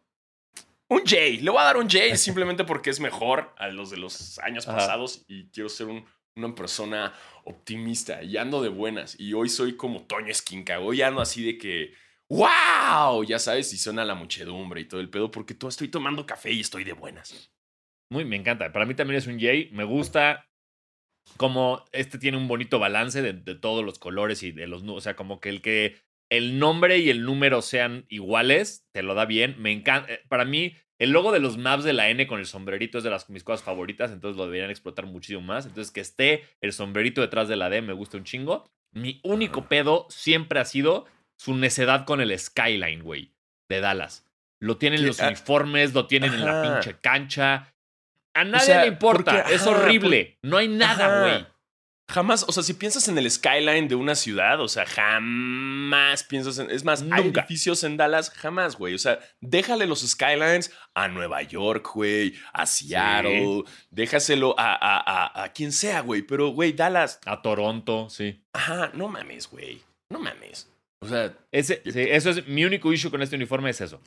un J. Le voy a dar un J simplemente porque es mejor a los de los años Ajá. pasados y quiero ser un- una persona optimista y ando de buenas. Y hoy soy como Toño Esquinca. Hoy ando así de que... ¡Wow! Ya sabes, y suena la muchedumbre y todo el pedo porque todo estoy tomando café y estoy de buenas. Muy, me encanta. Para mí también es un J. Me gusta como este tiene un bonito balance de, de todos los colores y de los... O sea, como que el que el nombre y el número sean iguales, te lo da bien. Me encanta. eh, Para mí, el logo de los maps de la N con el sombrerito es de las mis cosas favoritas, entonces lo deberían explotar muchísimo más. Entonces, que esté el sombrerito detrás de la D me gusta un chingo. Mi único pedo siempre ha sido su necedad con el Skyline, güey, de Dallas. Lo tienen en los Ah, uniformes, lo tienen en la pinche cancha. A nadie sea, le importa, porque- es ajá, horrible. No hay nada, güey. Jamás, o sea, si piensas en el skyline de una ciudad, o sea, jamás piensas en. Es más, hay edificios en Dallas, jamás, güey. O sea, déjale los skylines a Nueva York, güey, a Seattle, déjaselo a, a, a, a quien sea, güey. Pero, güey, Dallas, A Toronto, sí. ajá, no mames, güey. No mames. O sea, Ese, sí, Eso es mi único issue con este uniforme, es eso.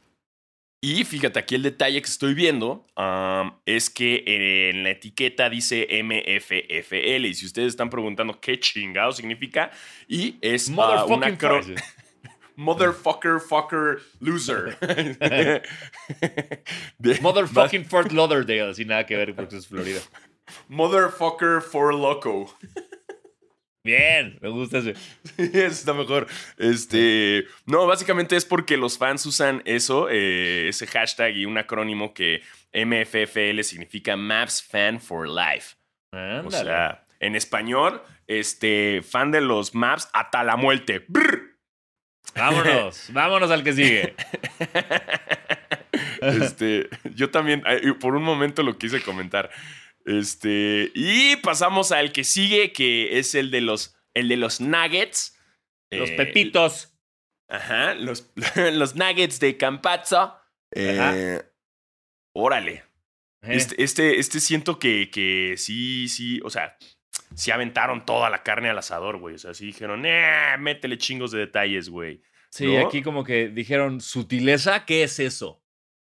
y fíjate, aquí el detalle que estoy viendo am, es que en la etiqueta dice MFFL. Y si ustedes están preguntando qué chingado significa, y es Motherfucking una. Motherfucker, fucker, loser. Motherfucking Fort Lauderdale, sin nada que ver porque es Florida. Motherfucker for loco. Bien, me gusta ese. Eso está mejor. Este. No, básicamente es porque los fans usan eso, eh, ese hashtag y un acrónimo que MFFL significa Maps Fan for Life. O sea, en español, este, fan de los maps hasta la muerte. Brr. vámonos, vámonos al que sigue. Este, yo también, por un momento lo quise comentar. Este, y pasamos al que sigue, que es el de los, el de los nuggets. Los Eh, pepitos. Ajá, los, los nuggets de Campazzo. Eh, Ajá. órale. Eh, Este, este, este siento que, que sí, sí, o sea, sí aventaron toda la carne al asador, güey. O sea, sí dijeron, eh, métele chingos de detalles, güey. sí, ¿no? aquí como que dijeron, sutileza, ¿qué es eso?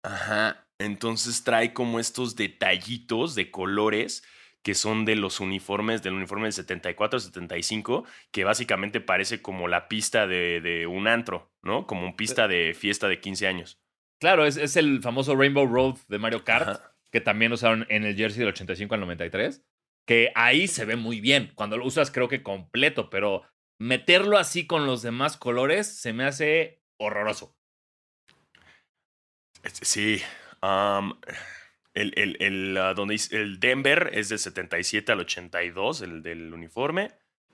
Ajá. Entonces trae como estos detallitos de colores que son de los uniformes, del uniforme del 74-75, que básicamente parece como la pista de, de un antro, ¿no? Como un pista de fiesta de 15 años. Claro, es, es el famoso Rainbow Road de Mario Kart, Ajá. que también usaron en el jersey del 85 al 93, que ahí se ve muy bien. Cuando lo usas creo que completo, pero meterlo así con los demás colores se me hace horroroso. Sí. El, el, el, ah, donde dice- el Denver es del 77 al 82, el del uniforme.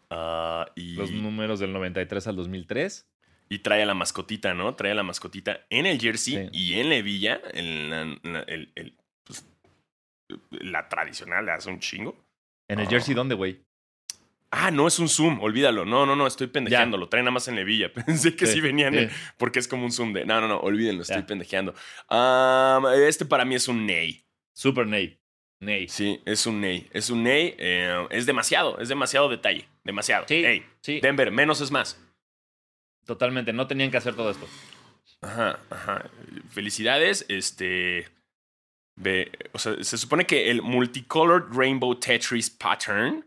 Ah, y, Los números del 93 al 2003. y trae a la mascotita, ¿no? Trae a la mascotita en el jersey Sí. y en la hebilla, en la, la- el- el- pues, la tradicional de hace un chingo. ¿En el Ah. jersey dónde, güey? Ah, no es un zoom, olvídalo. No, no, no, estoy pendejeando. Lo traen nada más en la hebilla. Pensé que sí, Sí, venían sí. porque es como un zoom de. No, no, no, olvídenlo, estoy pendejeando. Este para mí es un Ney. Super Ney. Ney. Sí, es un Ney. Es un Ney. eh, es demasiado, es demasiado detalle. Demasiado. Sí, Ey, sí. Denver, menos es más. Totalmente. No tenían que hacer todo esto. Ajá, ajá. Felicidades. Este. O sea, se supone que el Multicolored Rainbow Tetris Pattern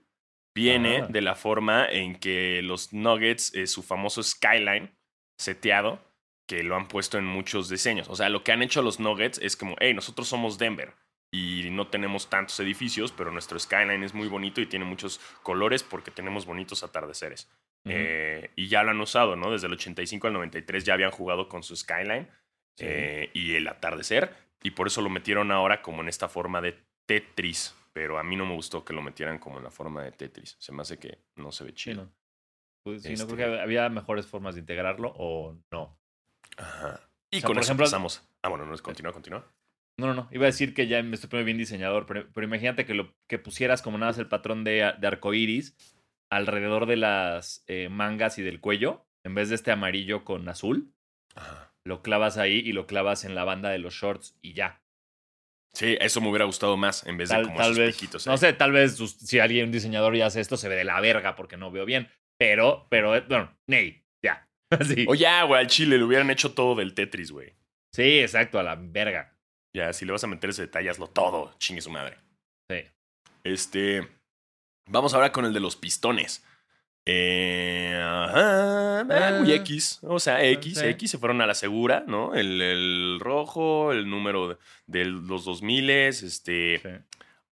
viene Ajá. de la forma en que los Nuggets, eh, su famoso skyline seteado, que lo han puesto en muchos diseños. O sea, lo que han hecho los Nuggets es como, hey, nosotros somos Denver y no tenemos tantos edificios, pero nuestro skyline es muy bonito y tiene muchos colores porque tenemos bonitos atardeceres. Eh, y ya lo han usado, ¿no? Desde el 85 al 93 ya habían jugado con su skyline Sí. eh, y el atardecer, y por eso lo metieron ahora como en esta forma de Tetris. Pero a mí no me gustó que lo metieran como en la forma de Tetris. Se me hace que no se ve Sí, chido. no. Pues, sí, no Este- creo que había mejores formas de integrarlo o no. Ajá. Y O sea, con por eso ejemplo- empezamos. Ah, bueno, no, continúa, continúa. No, no, no. Iba a decir que ya me estoy poniendo bien diseñador, pero, pero imagínate que, lo, que pusieras como nada más el patrón de, de arcoiris alrededor de las eh, mangas y del cuello, en vez de este amarillo con azul, Ajá. lo clavas ahí y lo clavas en la banda de los shorts y ya. Sí, eso me hubiera gustado más en vez de como tal esos vez, piquitos. no sé, tal vez si alguien, un diseñador ya hace esto, se ve de la verga porque no veo bien. Pero, pero, eh, bueno, Ney, ya. sí. O ya, güey, al chile le hubieran hecho todo del Tetris, güey. sí, exacto, a la verga. Ya, si le vas a meter ese detalle, hazlo todo. Chingue su madre. Sí. Este. Vamos ahora con el de los pistones. Eh, ajá, ah, muy Ah. X. O sea, X, Sí. X se fueron a la segura, ¿no? El, el rojo, el número de, de los 2000, este, sí.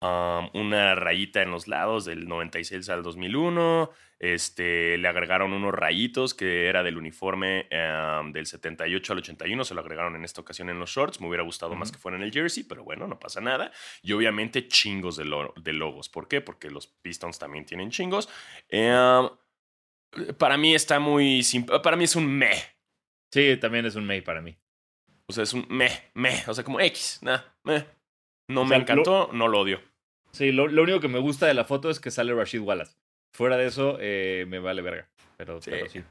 um, una rayita en los lados del 96 al 2001. Este, le agregaron unos rayitos que era del uniforme um, del 78 al 81. Se lo agregaron en esta ocasión en los shorts. Me hubiera gustado más que fuera en el jersey, pero bueno, no pasa nada. Y obviamente chingos de, lo- de logos. ¿Por qué? Porque los Pistons también tienen chingos. Eh, para mí está muy simple. Para mí es un meh. Sí, también es un May para mí. O sea, es un meh, meh. O sea, como X. No O me sea, lo- encantó, no lo odio. Sí, lo, lo único que me gusta de la foto es que sale Rashid Wallace. Fuera de eso, eh, me vale verga. Pero Sí. pero sí.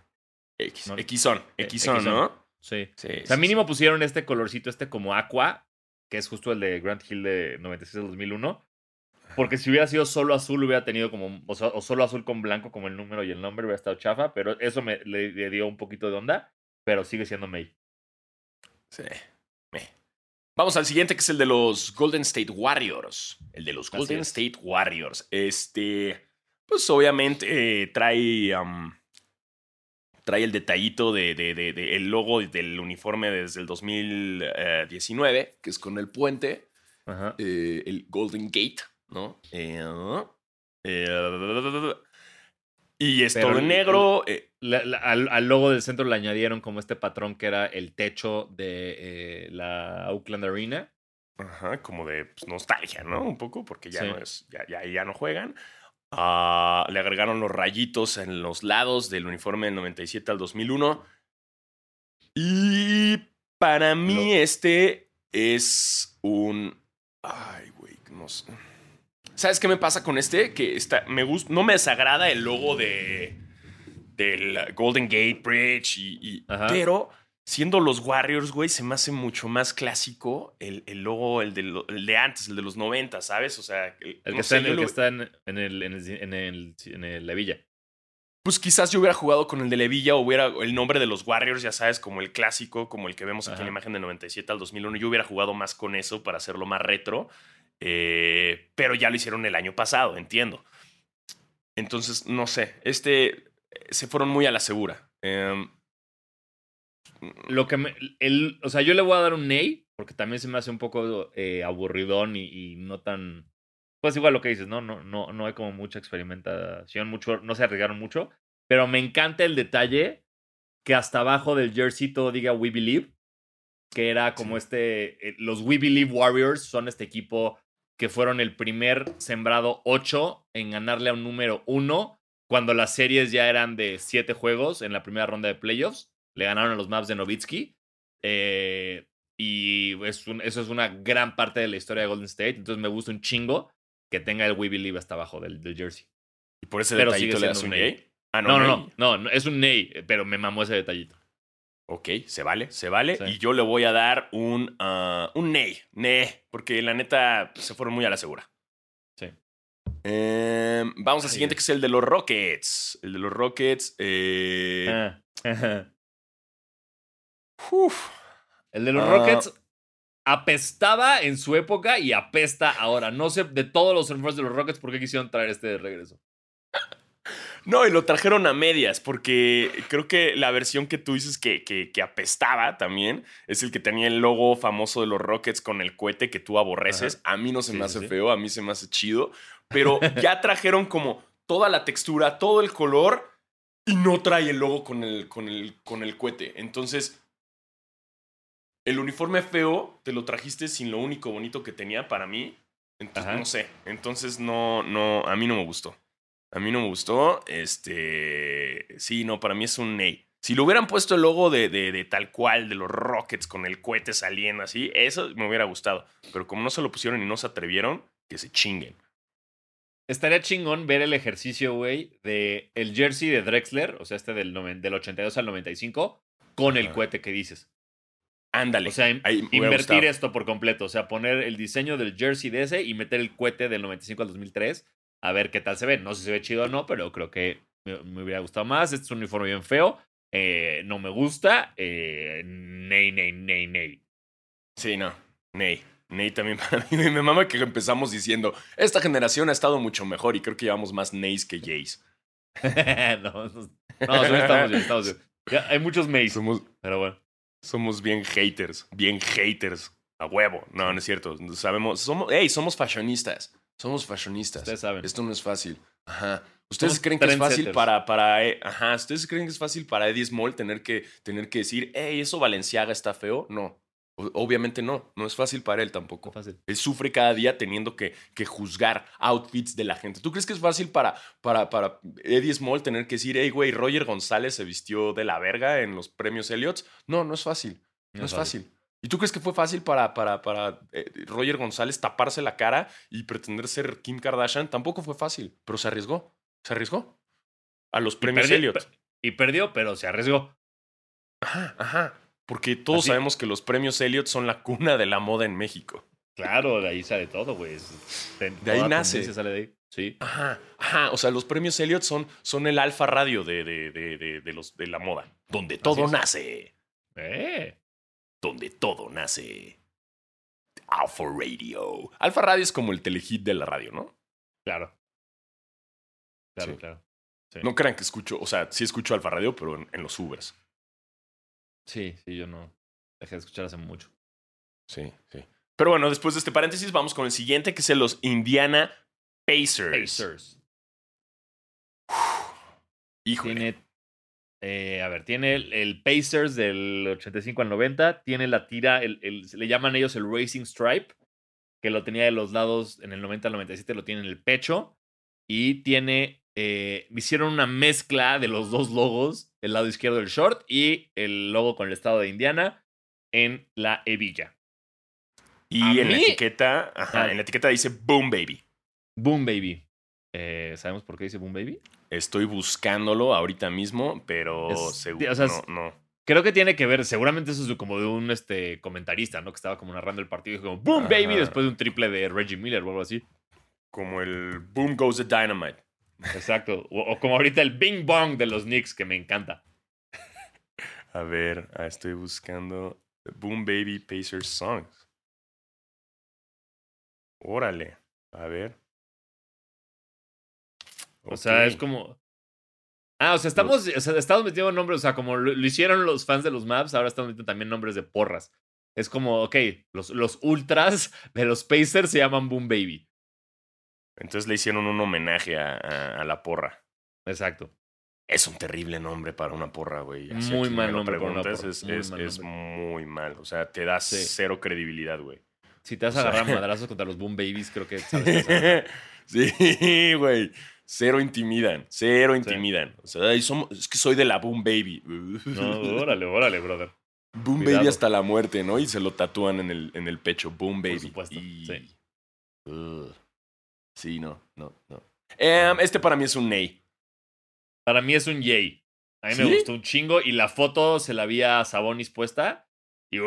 X. No. Xon. Eh, Xon, Xon. ¿no? Sí. Sí. O sea, mínimo pusieron este colorcito, este como aqua, que es justo el de Grant Hill de 96 al 2001. Porque si hubiera sido solo azul, hubiera tenido como. O, sea, o solo azul con blanco, como el número y el nombre, hubiera estado chafa. Pero eso me le, le dio un poquito de onda. Pero sigue siendo May. Sí. Meh. Vamos al siguiente, que es el de los Golden State Warriors. El de los Así Golden es. State Warriors. Este. Pues obviamente eh, trae. trae el detallito de, de- de- de el logo del uniforme desde el 2019, que es con el puente. Ajá. eh, el Golden Gate, ¿no? Eh, y es Pero todo en el- negro. La- la- al, al logo del centro le añadieron como este patrón que era el techo de la Oakland Arena. Ajá, como de pues, nostalgia, ¿no? Un poco, porque ya Sí. no es, ya, ya, ya no juegan. Ah, le agregaron los rayitos en los lados del uniforme del 97 al 2001. Y para mí este es un... Ay, güey, no sé. ¿Sabes qué me pasa con este? Que está, me gusta, no me desagrada el logo de del Golden Gate Bridge y, y- pero siendo los Warriors, güey, se me hace mucho más clásico el, el logo, el de, lo- el de antes, el de los 90, ¿sabes? O sea, el, El no que sé, está, en, el lo- que está en, en el, en, la villa. Pues quizás yo hubiera jugado con el de Levilla o hubiera el nombre de los Warriors, ya sabes, como el clásico, como el que vemos aquí en la imagen del 97 al 2001. Yo hubiera jugado más con eso para hacerlo más retro, eh, pero ya lo hicieron el año pasado, entiendo. Entonces, no sé, este se fueron muy a la segura. Em, Lo que me, el, o sea, yo le voy a dar un Ney, porque también se me hace un poco eh, aburridón y, y no tan. Pues igual lo que dices, ¿no? No, no, no hay como mucha experimentación, mucho, no se arriesgaron mucho. Pero me encanta el detalle que hasta abajo del jersey todo diga We Believe. Que era como Sí. este. eh, los We Believe Warriors son este equipo que fueron el primer sembrado 8 en ganarle a un número 1 cuando las series ya eran de siete juegos en la primera ronda de playoffs. Le ganaron a los Maps de Novitsky. Eh, y es eso es una gran parte de la historia de Golden State. Entonces me gusta un chingo que tenga el We Believe hasta abajo del, del jersey. ¿Y por ese Pero detallito le das un yay? Ah, No, no, nay. no, no, no, es un ney, pero me mamó ese detallito. Ok, se vale, se vale. Sí. Y yo le voy a dar un, ah, un ney, ney, porque la neta se fueron muy a la segura. Sí. Em, vamos al siguiente, que es el de los Rockets. El de los Rockets. eh, Ah. uf. El de los Ah. Rockets apestaba en su época y apesta ahora. No sé de todos los uniformes de los Rockets por qué quisieron traer este de regreso. No, y lo trajeron a medias, porque creo que la versión que tú dices que, que, que apestaba también es el que tenía el logo famoso de los Rockets con el cohete que tú aborreces. A mí no se Sí, me hace sí. feo, a mí se me hace chido, pero ya trajeron como toda la textura, todo el color y no trae el logo con el, con el, con el cohete. Entonces, el uniforme feo te lo trajiste sin lo único bonito que tenía para mí. Entonces, Ajá. no sé. Entonces, no, no, a mí no me gustó. A mí no me gustó. Este. Sí, no, para mí es un ney. Si lo hubieran puesto el logo de, de, de tal cual, de los Rockets con el cohete saliendo así, eso me hubiera gustado. Pero como no se lo pusieron y no se atrevieron, que se chinguen. Estaría chingón ver el ejercicio, güey, de el jersey de Drexler, o sea, este del, noven- del 82 al 95, con el Ajá. cohete que dices. Ándale. O sea, invertir gustado. esto por completo. O sea, poner el diseño del jersey de ese y meter el cohete del 95 al 2003. A ver qué tal se ve. No sé si se ve chido o no, pero creo que me, me hubiera gustado más. Este es un uniforme bien feo. eh, no me gusta. Eh, ney, ney, ney, ney. Sí, no. Ney. Ney también para mí. Me mama que empezamos diciendo, esta generación ha estado mucho mejor y creo que llevamos más Neys que Jays. no, no, estamos bien, estamos bien. Ya, hay muchos mays, Somos, pero bueno. Somos bien haters, bien haters. A huevo. No, no es cierto. Sabemos, somos, hey, somos fashionistas. Somos fashionistas. Ustedes saben. Esto no es fácil. Ajá. ¿Ustedes Somos creen que es fácil para, eh, ajá, ¿ustedes creen que es fácil para Eddie Small tener que, tener que decir, hey, eso Valenciaga está feo? No. Obviamente no. No es fácil para él tampoco. Fácil. Él sufre cada día teniendo que, que juzgar outfits de la gente. ¿Tú crees que es fácil para, para, para Eddie Small tener que decir, hey, güey, Roger González se vistió de la verga en los premios Elliots? No, no es fácil. No, es fácil. ¿Y tú crees que fue fácil para, para, para eh, Roger González taparse la cara y pretender ser Kim Kardashian? Tampoco fue fácil, pero se arriesgó. Se arriesgó. A los premios perdió- Elliot. Y perdió, pero se arriesgó. Ajá, ajá. Porque todos Así- sabemos que los premios Elliot son la cuna de la moda en México. Claro, de ahí sale todo, güey. De, De ahí nace. sale de ahí. Sí. Ajá, ajá. O sea, los premios Elliot son, son el alfa radio de, de, de, los, de la moda. Donde todo nace. Eh. Donde todo nace. Alpha Radio. Alfa Radio es como el telehit de la radio, ¿no? Claro. Claro, Sí. claro. Sí. No crean que escucho, o sea, sí escucho Alfa Radio, pero en, en los Ubers. Sí, sí, yo no. Dejé de escuchar hace mucho. Sí, sí. Pero bueno, después de este paréntesis, vamos con el siguiente, que es el los Indiana Pacers. Pacers. Híjole. Tiene. eh, a ver, tiene el, el Pacers del 85 al 90. Tiene la tira, el, el- le llaman ellos el Racing Stripe, que lo tenía de los lados en el 90 al 97, lo tiene en el pecho. Y tiene. Eh, hicieron una mezcla de los dos logos, el lado izquierdo del short y el logo con el estado de Indiana en la hebilla. Y A en la etiqueta, ajá, Ah. en la etiqueta dice Boom Baby. Boom Baby. Eh, ¿Sabemos por qué dice Boom Baby? Estoy buscándolo ahorita mismo, pero seguro o sea, no. Creo que tiene que ver, seguramente eso es como de un este, comentarista, ¿no? Que estaba como narrando el partido y dijo como Boom Baby después de un triple de Reggie Miller o algo así. Como el Boom Goes the Dynamite. Exacto. O, o como ahorita el Bing Bong de los Knicks, que me encanta. A ver, ah, estoy buscando Boom Baby Pacers Songs. Órale. A ver. O sea, es como. Ah, o sea, estamos, o sea, estamos metiendo nombres, o sea, como lo, lo hicieron los fans de los Maps, ahora estamos metiendo también nombres de porras. Es como, ok, los, los ultras de los Pacers se llaman Boom Baby. Entonces le hicieron un homenaje a, a- a la porra. Exacto. Es un terrible nombre para una porra, güey. Así Muy mal nombre para una porra, Es, muy es- mal es muy mal. O sea, te da Sí. cero credibilidad, güey. Si te vas O a sea- agarrar madrazos contra los Boom Babies, creo que sabes que sí, güey. Cero intimidan, cero intimidan. O sea, es que soy de la Boom Baby. No, órale, órale, brother. Boom Baby hasta la muerte, ¿no? Y se lo tatúan en el, en el pecho. Boom Baby. Por supuesto, sí. Sí, no, no, no. Em, este para mí es un Ney. Para mí es un Yay. A mí me gustó un chingo y la foto se la había Sabonis puesta y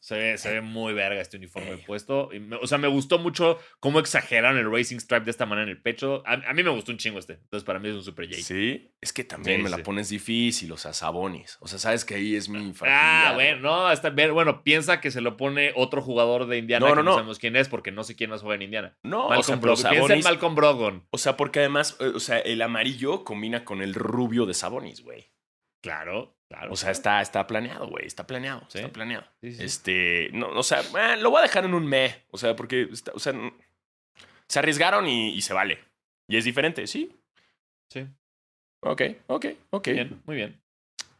se, ve, se ve muy verga este uniforme puesto. o sea, me gustó mucho cómo exageraron el Racing Stripe de esta manera en el pecho. A, mí me gustó un chingo este. Entonces, para mí es un super J. Sí, es que también me la pones difícil, o sea, Sabonis. O sea, sabes que ahí es mi Ah, bueno, no, está bien. Bueno, piensa que se lo pone otro jugador de Indiana no, no, que no, sabemos quién es porque no sé quién más juega en Indiana. No, Malcolm o sea, Piensa en Malcolm Brogdon. O sea, porque además, eh, o sea, el amarillo combina con el rubio de Sabonis, güey. Claro, claro. O sea, está, está planeado, güey. Está planeado. Está planeado. Este, no, o sea, eh, lo voy a dejar en un me. O sea, porque, o sea, se arriesgaron y, se vale. Y es diferente, ¿sí? Sí. Ok, ok, ok. Bien, muy bien.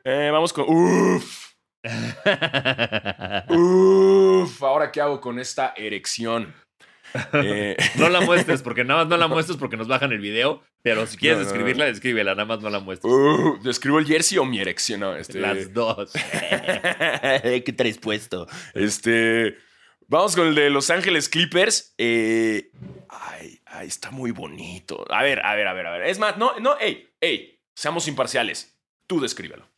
Eh, vamos con. Uf. Uf. Ahora, ¿qué hago con esta erección? Eh, no la muestres, porque nada más no la muestres porque nos bajan el video. Pero si quieres describirla, descríbela, nada más no la muestres. Uh, ¿Describo el jersey o mi erección? este... Las dos. ¿Qué traes puesto? Este. Vamos con el de Los Ángeles Clippers. Eh, ay, ay, está muy bonito. A ver, a ver, a ver, a ver. Es más, no, no, ey, ey, seamos imparciales. Tú descríbelo.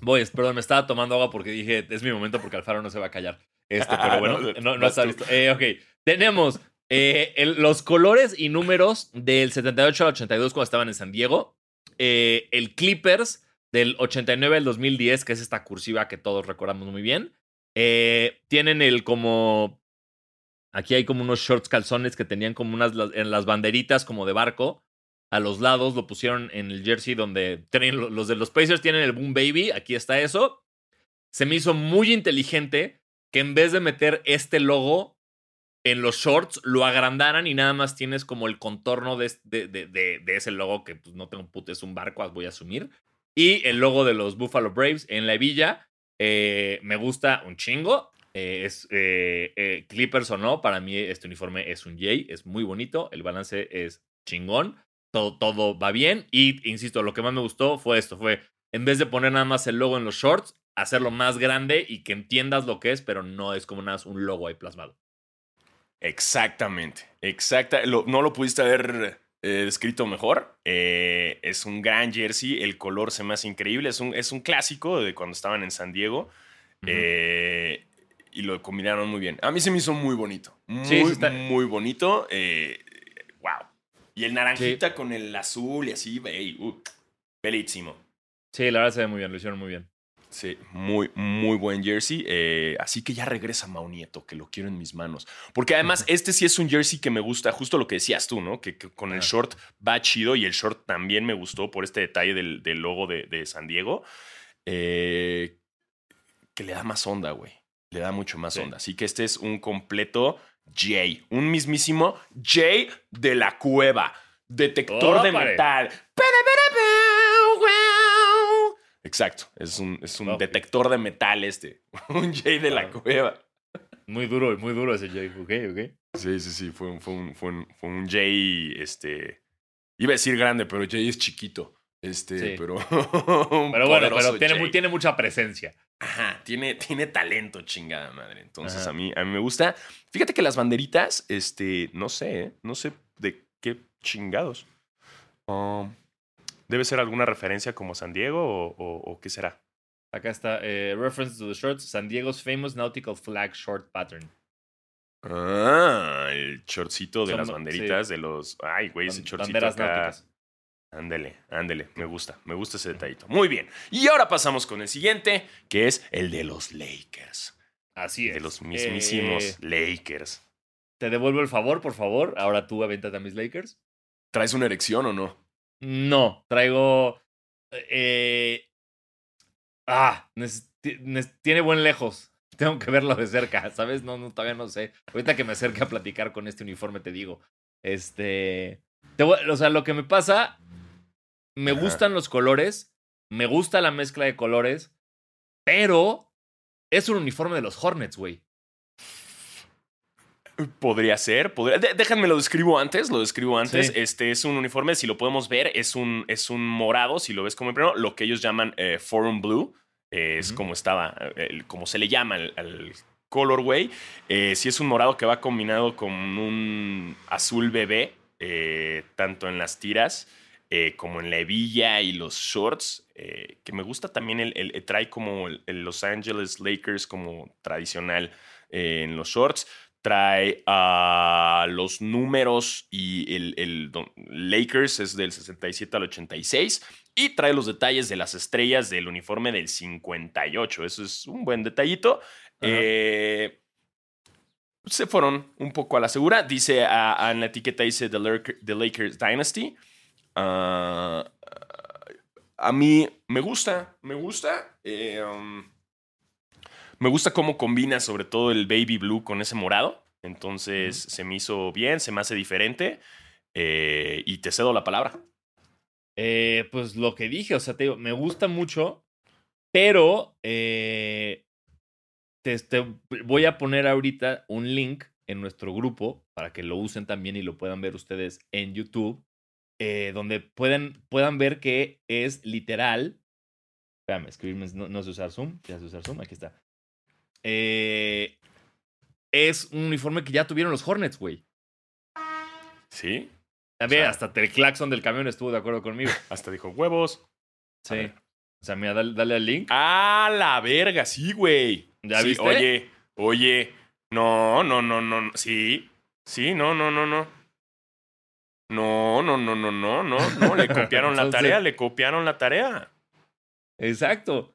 Voy, perdón, me estaba tomando agua porque dije, es mi momento porque Alfaro no se va a callar. Este, pero bueno, no, no, está listo. Eh, ok, tenemos eh, los colores y números del 78 al 82 cuando estaban en San Diego. Eh, el Clippers del 89 al 2010, que es esta cursiva que todos recordamos muy bien. tienen el como... Aquí hay como unos shorts calzones que tenían como unas en las banderitas como de barco. A los lados lo pusieron en el jersey donde tienen, los de los Pacers tienen el Boom Baby. Aquí está eso. Se me hizo muy inteligente que en vez de meter este logo en los shorts, lo agrandaran y nada más tienes como el contorno de, de, de, ese logo que pues, no tengo puto, es un barco, voy a asumir. Y el logo de los Buffalo Braves en la hebilla. Eh, me gusta un chingo. Eh, es eh, Clippers o no, para mí este uniforme es un J, es muy bonito, el balance es chingón, todo, todo va bien. Y insisto, lo que más me gustó fue esto: fue en vez de poner nada más el logo en los shorts, hacerlo más grande y que entiendas lo que es, pero no es como nada un logo ahí plasmado. Exactamente, exacta. no lo pudiste haber eh, descrito mejor. Eh, es un gran jersey, el color se me hace increíble. Es un, es un clásico de cuando estaban en San Diego. Eh, y lo combinaron muy bien. A mí se me hizo muy bonito. Muy, muy bonito. wow. Y el naranjita con el azul y así, uh, bellísimo. Sí, la verdad se ve muy bien, lo hicieron muy bien. Sí, muy, muy buen jersey. Eh, así que ya regresa Maunieto, que lo quiero en mis manos. Porque además, este sí es un jersey que me gusta, justo lo que decías tú, ¿no? Que, con el short va chido y el short también me gustó por este detalle del, logo de, San Diego. Eh, que le da más onda, güey. Le da mucho más onda. Así que este es un completo J. Un mismísimo J de la cueva. Detector de metal. Exacto, es un, es un detector de metal este, un Jay de la cueva. Muy duro, muy duro ese Jay, ok, ok. Sí, sí, sí, fue un, fue un, fue un, fue un Jay, este, iba a decir grande, pero Jay es chiquito. Este, pero. pero bueno, pero tiene, tiene, mucha presencia. Ajá, tiene, tiene talento, chingada madre. Entonces a mí, a mí me gusta. Fíjate que las banderitas, este, no sé, ¿eh? no sé de qué chingados. Um, ¿Debe ser alguna referencia como San Diego o, qué será? Acá está, eh, reference to the shorts, San Diego's famous nautical flag short pattern. Ah, el shortcito de las banderitas de los. Ay, güey, ese shortcito Banderas náuticas. Ándele, ándele, me gusta, me gusta ese detallito. Muy bien. Y ahora pasamos con el siguiente, que es el de los Lakers. Así es. De los mismísimos eh, Lakers. Te devuelvo el favor, por favor. Ahora tú avéntate a mis Lakers. ¿Traes una erección o no? No, traigo. Eh, ah, tiene buen lejos. Tengo que verlo de cerca, ¿sabes? No, no, todavía no sé. Ahorita que me acerque a platicar con este uniforme, te digo. Este. o sea, lo que me pasa. Me gustan los colores. Me gusta la mezcla de colores. Pero. Es un uniforme de los Hornets, güey. Podría ser. Podría... déjenme lo describo antes. Lo describo antes. Sí. Este es un uniforme, si lo podemos ver, es un, es un morado, si lo ves como el primero, lo que ellos llaman eh, Forum Blue. eh, es como estaba, eh, el- como se le llama al, colorway. Eh, sí es un morado que va combinado con un azul bebé, tanto en las tiras como en la hebilla y los shorts. que me gusta también, el, el- trae como el, Los Angeles Lakers como tradicional en los shorts. Trae a los números y el, Lakers es del 67 al 86. Y trae los detalles de las estrellas del uniforme del 58. Eso es un buen detallito. Eh, se fueron un poco a la segura. Dice a, a- en la etiqueta dice The, Lurk- The Lakers Dynasty. Ah, a mí me gusta, me gusta. eh, um, me gusta cómo combina sobre todo el baby blue con ese morado. Entonces se me hizo bien, se me hace diferente. eh, y te cedo la palabra. Eh, pues lo que dije, o sea, te digo, me gusta mucho, pero eh, te, te- voy a poner ahorita un link en nuestro grupo para que lo usen también y lo puedan ver ustedes en YouTube, donde pueden, puedan ver que es literal. Espérame, escribirme, no, no sé usar Zoom, ya sé usar Zoom, aquí está. Eh, es un uniforme que ya tuvieron los Hornets, güey. ¿Sí? A ver, sea- hasta el claxon del camión estuvo de acuerdo conmigo. Hasta dijo huevos. Sí. O sea, mira, dale, dale al link. ¡Ah, la verga! Sí, güey. ¿Ya Sí, viste? Oye, oye. No, no, no, no. no. Sí. Sí, no, no, no, no. No, no, no, no, no, no, no. Le copiaron la tarea, le copiaron la tarea. Exacto.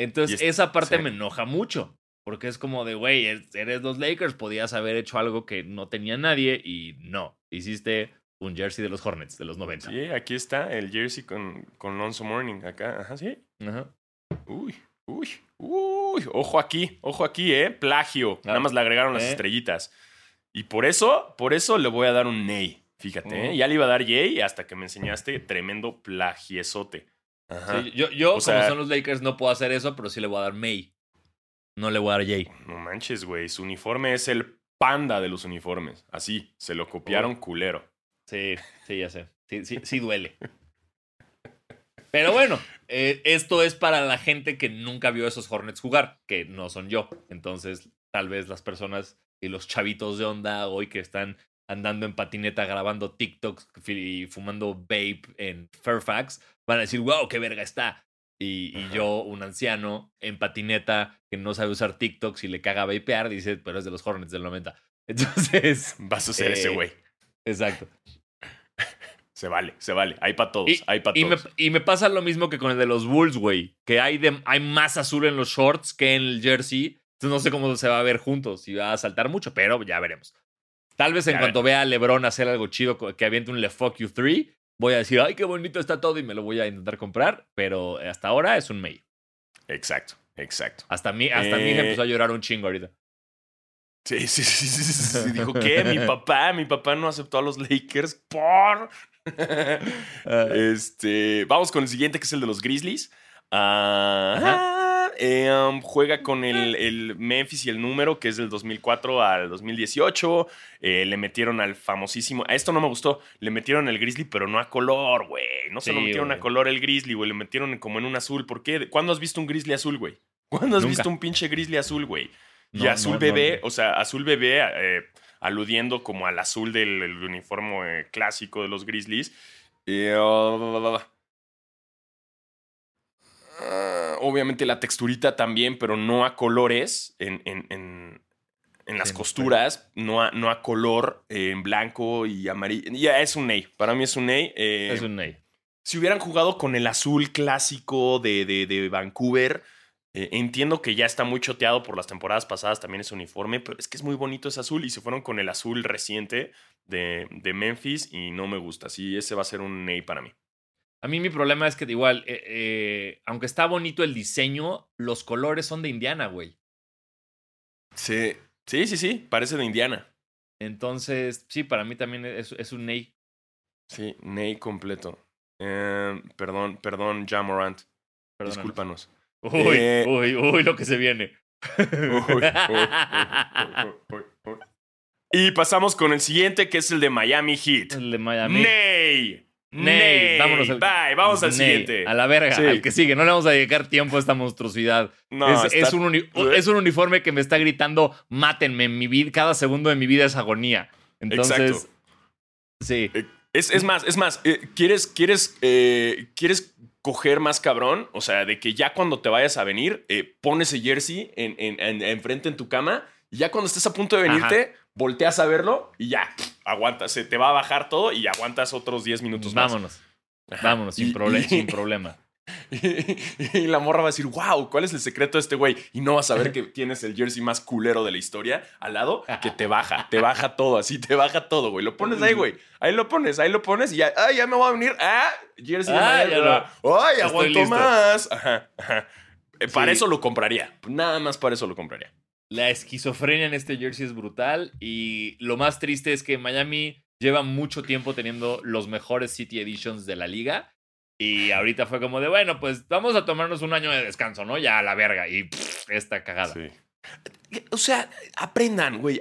Entonces, es- esa parte sí. me enoja mucho. Porque es como de, güey, es- eres los Lakers, podías haber hecho algo que no tenía nadie y no. Hiciste un jersey de los Hornets de los 90. Sí, aquí está el jersey con, con Lonzo Morning. Acá, ajá, sí. Ajá. Uy, uy, uy. Ojo aquí, ojo aquí, ¿eh? Plagio. Ah, Nada más le agregaron las ¿eh? estrellitas. Y por eso, por eso le voy a dar un Ney. Fíjate, ¿eh? Ya le iba a dar Jay hasta que me enseñaste tremendo plagiesote. Ajá. Sí, yo, yo como sea- son los Lakers, no puedo hacer eso, pero sí le voy a dar May. No le voy a dar Jay. No manches, güey. Su uniforme es el panda de los uniformes. Así, se lo copiaron culero. Sí, sí, ya sé. Sí, sí, sí duele. Pero bueno, eh, esto es para la gente que nunca vio esos Hornets jugar, que no son yo. Entonces, tal vez las personas y los chavitos de onda hoy que están andando en patineta grabando TikToks y fumando vape en Fairfax, van a decir, wow, qué verga está. Y, yo, un anciano en patineta que no sabe usar TikToks y le caga vapear, dice, pero es de los Hornets del 90. Entonces, Vas a ser ese Eh, güey. exacto. Se vale, se vale. Hay para todos, Y, hay para y me, todos. y me pasa lo mismo que con el de los Bulls, güey. Que hay, de, hay más azul en los shorts que en el jersey. Entonces no sé cómo se va a ver juntos. Si va a saltar mucho, pero ya veremos. Tal vez en Ya cuanto vea a LeBron hacer algo chido, que aviente un Le Fuck You 3, voy a decir, ay, qué bonito está todo y me lo voy a intentar comprar. Pero hasta ahora es un May. Exacto, exacto. Hasta mí, hasta mí Eh. empezó a llorar un chingo ahorita. Sí, sí, sí, sí, sí. Dijo, ¿qué? Mi papá, mi papá no aceptó a los Lakers por... este, vamos con el siguiente, que es el de los Grizzlies. Ah, eh, um, juega con el, el Memphis y el número, que es del 2004 al 2018. Eh, le metieron al famosísimo... A esto no me gustó. Le metieron el Grizzly, pero no a color, güey. No se lo metieron a color el Grizzly, güey. Le metieron como en un azul. ¿Por qué? ¿Cuándo has visto un Grizzly azul, güey? ¿Cuándo has Nunca. visto un pinche Grizzly azul, güey? y azul no, bebé, no. o sea, azul bebé, eh, aludiendo como al azul del el uniforme clásico de los Grizzlies. Ah, ah, obviamente la texturita también, pero no a colores en, en- en- en las Sí, costuras, no a, no a color eh, en blanco y amarillo. Ya es un ney, para mí es un ney. eh, Es un May. si hubieran jugado con el azul clásico de, de- de Vancouver, eh, entiendo que ya está muy choteado por las temporadas pasadas también ese uniforme, pero es que es muy bonito ese azul y se fueron con el azul reciente de, de Memphis y no me gusta. Sí, ese va a ser un ney para mí. A mí mi problema es que igual, eh, eh, aunque está bonito el diseño, los colores son de Indiana, güey. Sí, sí, sí, sí, parece de Indiana. Entonces, sí, para mí también es, es un Ney. Sí, ney completo. Eh, perdón, perdón, Jamorant. Discúlpanos. Uy, Eh, uy, uy, lo que se viene. Uy, uy, uy, uy, uy, uy. Y pasamos con el siguiente, que es el de Miami Heat. El de Miami. Ney. Ney, vámonos al- Bye, vamos al Ney, siguiente. A la verga, Sí. al que sigue. No le vamos a dedicar tiempo a esta monstruosidad. No, es, está- es un uni- es un uniforme que me está gritando, mátenme, mi vida, cada segundo de mi vida es agonía. Entonces, Exacto. sí. Es, es más, es más, eh, ¿quieres, quieres, eh, ¿quieres coger más cabrón? O sea, de que ya cuando te vayas a venir, eh, pones el jersey en, en, en- enfrente en tu cama y ya cuando estés a punto de venirte, volteas a verlo y ya, aguantas, se te va a bajar todo y aguantas otros 10 minutos más. Vámonos, vámonos, sin, Y- proble- y- sin problema. y la morra va a decir, wow, ¿cuál es el secreto de este güey? Y no vas a ver que tienes el jersey más culero de la historia al lado, que te baja, te baja todo, así te baja todo, güey. Lo pones ahí, güey. Ahí lo pones, ahí lo pones y ya, ah, ya me voy a venir. Ah, jersey Ah. Ay, aguanto más. Ajá, ajá. Eh, Para Sí. eso lo compraría. Nada más para eso lo compraría. La esquizofrenia en este jersey es brutal y lo más triste es que Miami lleva mucho tiempo teniendo los mejores City Editions de la liga y ahorita fue como de, bueno, pues vamos a tomarnos un año de descanso, ¿no? Ya a la verga y pff, esta cagada. Sí. O sea, aprendan, güey.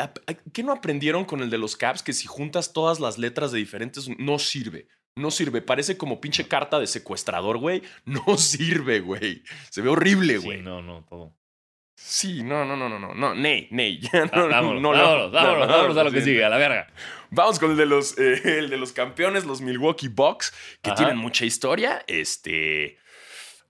¿Qué no aprendieron con el de los caps? Que si juntas todas las letras de diferentes, no sirve. No sirve. Parece como pinche carta de secuestrador, güey. No sirve, güey. Se ve horrible, Sí, güey. no, no, todo. Sí, no, no, no, no, no. No, Ney, Ney. Ya no, vámonos, no, no, vámonos, no, vámonos, no, vámonos a lo que sigue, a la verga. Vamos con el de los, eh, el de los campeones, los Milwaukee Bucks, que Ajá. tienen mucha historia. Este.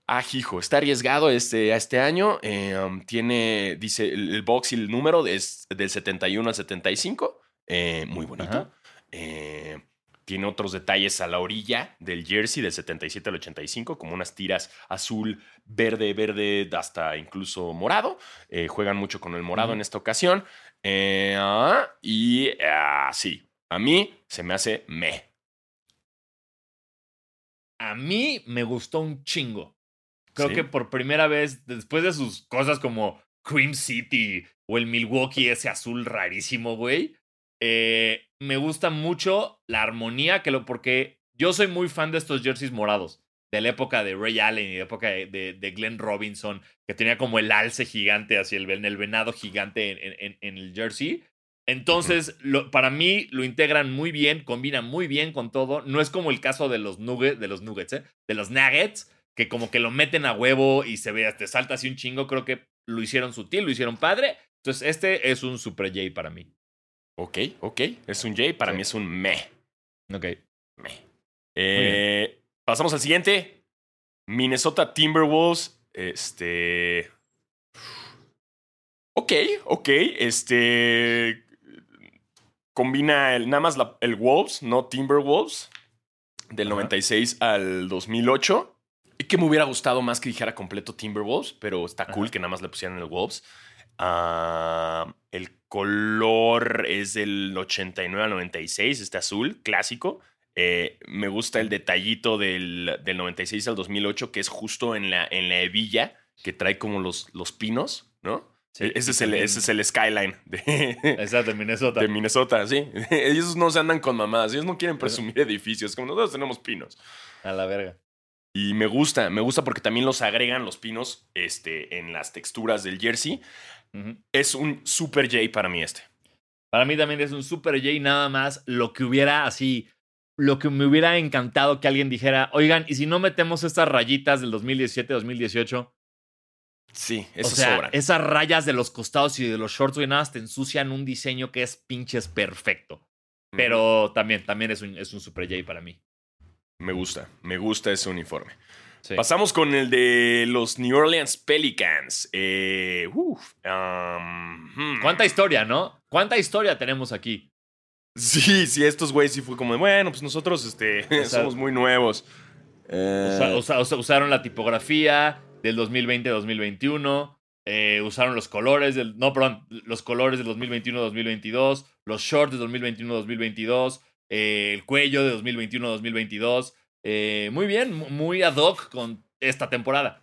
Ah, hijo, está arriesgado este, a este año. Eh, um, tiene, dice, el, el box y el número es del 71 al 75. Eh, muy bonito. Eh, tiene otros detalles a la orilla del jersey del 77 al 85, como unas tiras azul, verde, verde, hasta incluso morado. Eh, juegan mucho con el morado en esta ocasión. Eh, ah, y ah, sí, a mí se me hace me. A mí me gustó un chingo. Creo Sí. que por primera vez, después de sus cosas como Cream City o el Milwaukee ese azul rarísimo, güey, eh, me gusta mucho la armonía, que lo, porque yo soy muy fan de estos jerseys morados, de la época de Ray Allen y de la época de, de- de Glenn Robinson, que tenía como el alce gigante hacia el, el venado gigante en, en- en- en el jersey. Entonces, lo- para mí lo integran muy bien, combinan muy bien con todo. No es como el caso de los nuggets, de los nuggets, ¿eh? de los nuggets, que como que lo meten a huevo y se ve, te salta así un chingo. Creo que lo hicieron sutil, lo hicieron padre. Entonces, este es un super J para mí. Ok, ok. Es un J, para Sí. mí es un me. Ok. me. Eh, pasamos al siguiente. Minnesota Timberwolves. Este. Ok, ok. Este. Combina el, nada más la- el Wolves, no Timberwolves. Del Ajá. 96 al 2008. Y que me hubiera gustado más que dijera completo Timberwolves, pero está cool que nada más le pusieran el Wolves. Ah, el color es del 89 al 96, este azul, clásico. Eh, me gusta el detallito del, del 96 al 2008, que es justo en la, en la hebilla, que trae como los, los pinos, ¿no? Sí, ese, es el, ese es el skyline de, Exacto, en Minnesota. de Minnesota, sí. Ellos no se andan con mamadas, ellos no quieren presumir edificios, como nosotros tenemos pinos. A la verga. Y me gusta, me gusta porque también los agregan los pinos este, en las texturas del jersey. Es un super J para mí este. Para mí también es un super J, nada más lo que hubiera así, lo que me hubiera encantado que alguien dijera, oigan, ¿y si no metemos estas rayitas del 2017-2018? Sí, O eso sea, sobra. esas rayas de los costados y de los shorts, güey, nada más te ensucian un diseño que es pinches perfecto. Pero también, también es un, es un super J para mí. Me gusta, me gusta ese uniforme. Sí. Pasamos con el de los New Orleans Pelicans. Eh, uf, um, hmm. ¿Cuánta historia, no? ¿Cuánta historia tenemos aquí? Sí, sí, estos güeyes sí fue como, de, bueno, pues nosotros este, sea, somos muy nuevos. Eh, Usa- usa- usa- usaron la tipografía del 2020-2021. eh, usaron los colores del. No, perdón. Los colores del 2021-2022. Los shorts del 2021-2022. eh, el cuello de 2021-2022. Eh, muy bien, mu- muy ad hoc con esta temporada.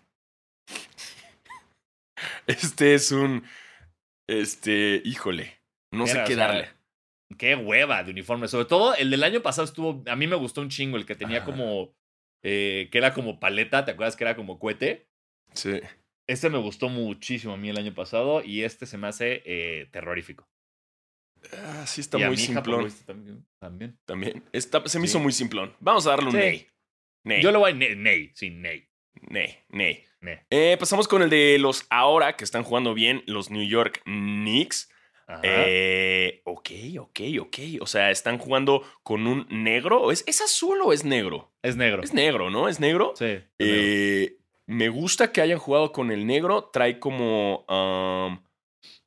Este es un, este, híjole, no sé o qué sea, darle. Qué hueva de uniforme. Sobre todo el del año pasado estuvo. A mí me gustó un chingo el que tenía Ajá. como. eh, que era como paleta. ¿Te acuerdas que era como cohete? Sí. Este me gustó muchísimo a mí el año pasado y este se me hace eh, terrorífico. Ah, sí está Y muy simplón. también. también. También. Está- se me Sí. hizo muy simplón. Vamos a darle un Sí. Ney. Yo le voy a Ney, Ney, sí, Ney. Ney. Ney. Ney. Eh, pasamos con el de los ahora que están jugando bien, los New York Knicks. Eh, ok, ok, ok. O sea, están jugando con un negro. ¿Es, ¿Es azul o es negro? es negro. Es negro, ¿no? ¿Es negro? Sí. es negro. Eh, me gusta que hayan jugado con el negro. Trae como. um,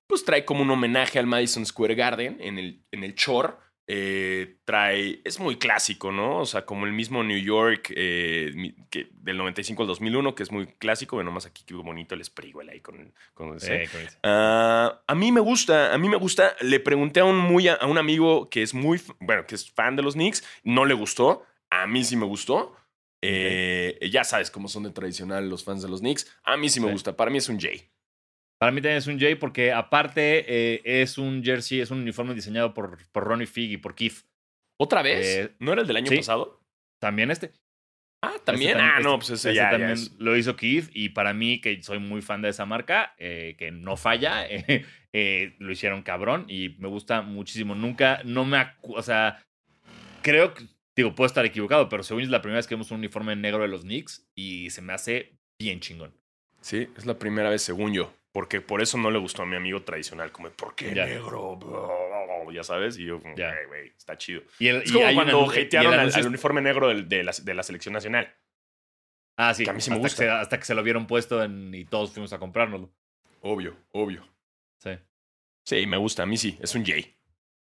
pues trae como un homenaje al Madison Square Garden en el, en el Shore. Eh, trae. Es muy clásico, ¿no? O sea, como el mismo New York eh, que, del 95 al 2001, que es muy clásico. Bueno, más aquí qué bonito el Spraywell ahí con, con Sí, con ese. Ah, a mí me gusta, a mí me gusta. Le pregunté a un, muy, a un amigo que es muy, bueno, que es fan de los Knicks, no le gustó. A mí sí me gustó. Eh, ya sabes cómo son de tradicional los fans de los Knicks. A mí sí me gusta. Para mí es un J. Para mí también es un J porque aparte eh, es un jersey, es un uniforme diseñado por, por Ronnie Fig y por Keith. ¿Otra vez? Eh, ¿No era el del año sí. pasado? También este. Ah, también. Este ah, no, este- pues ese este ya, ya también es- lo hizo Keith y para mí, que soy muy fan de esa marca, eh, que no falla, eh, eh, lo hicieron cabrón y me gusta muchísimo. Nunca, no me, o sea, creo que, digo, puedo estar equivocado, pero según yo es la primera vez que vemos un uniforme negro de los Knicks y se me hace bien chingón. Sí, es la primera vez, según yo. Porque por eso no le gustó a mi amigo tradicional. Como, ¿por qué Ya. negro? Ya sabes. Y yo, como. "Güey, güey, está chido. Y el, Es y como cuando y el hatearon al, uniforme negro de, la, de la selección nacional. Ah, sí, que a mí sí me hasta, gusta. Que se, hasta que se lo vieron puesto en- y todos fuimos a comprárnoslo. Obvio, obvio. Sí. Sí, me gusta. A mí sí. Es un J.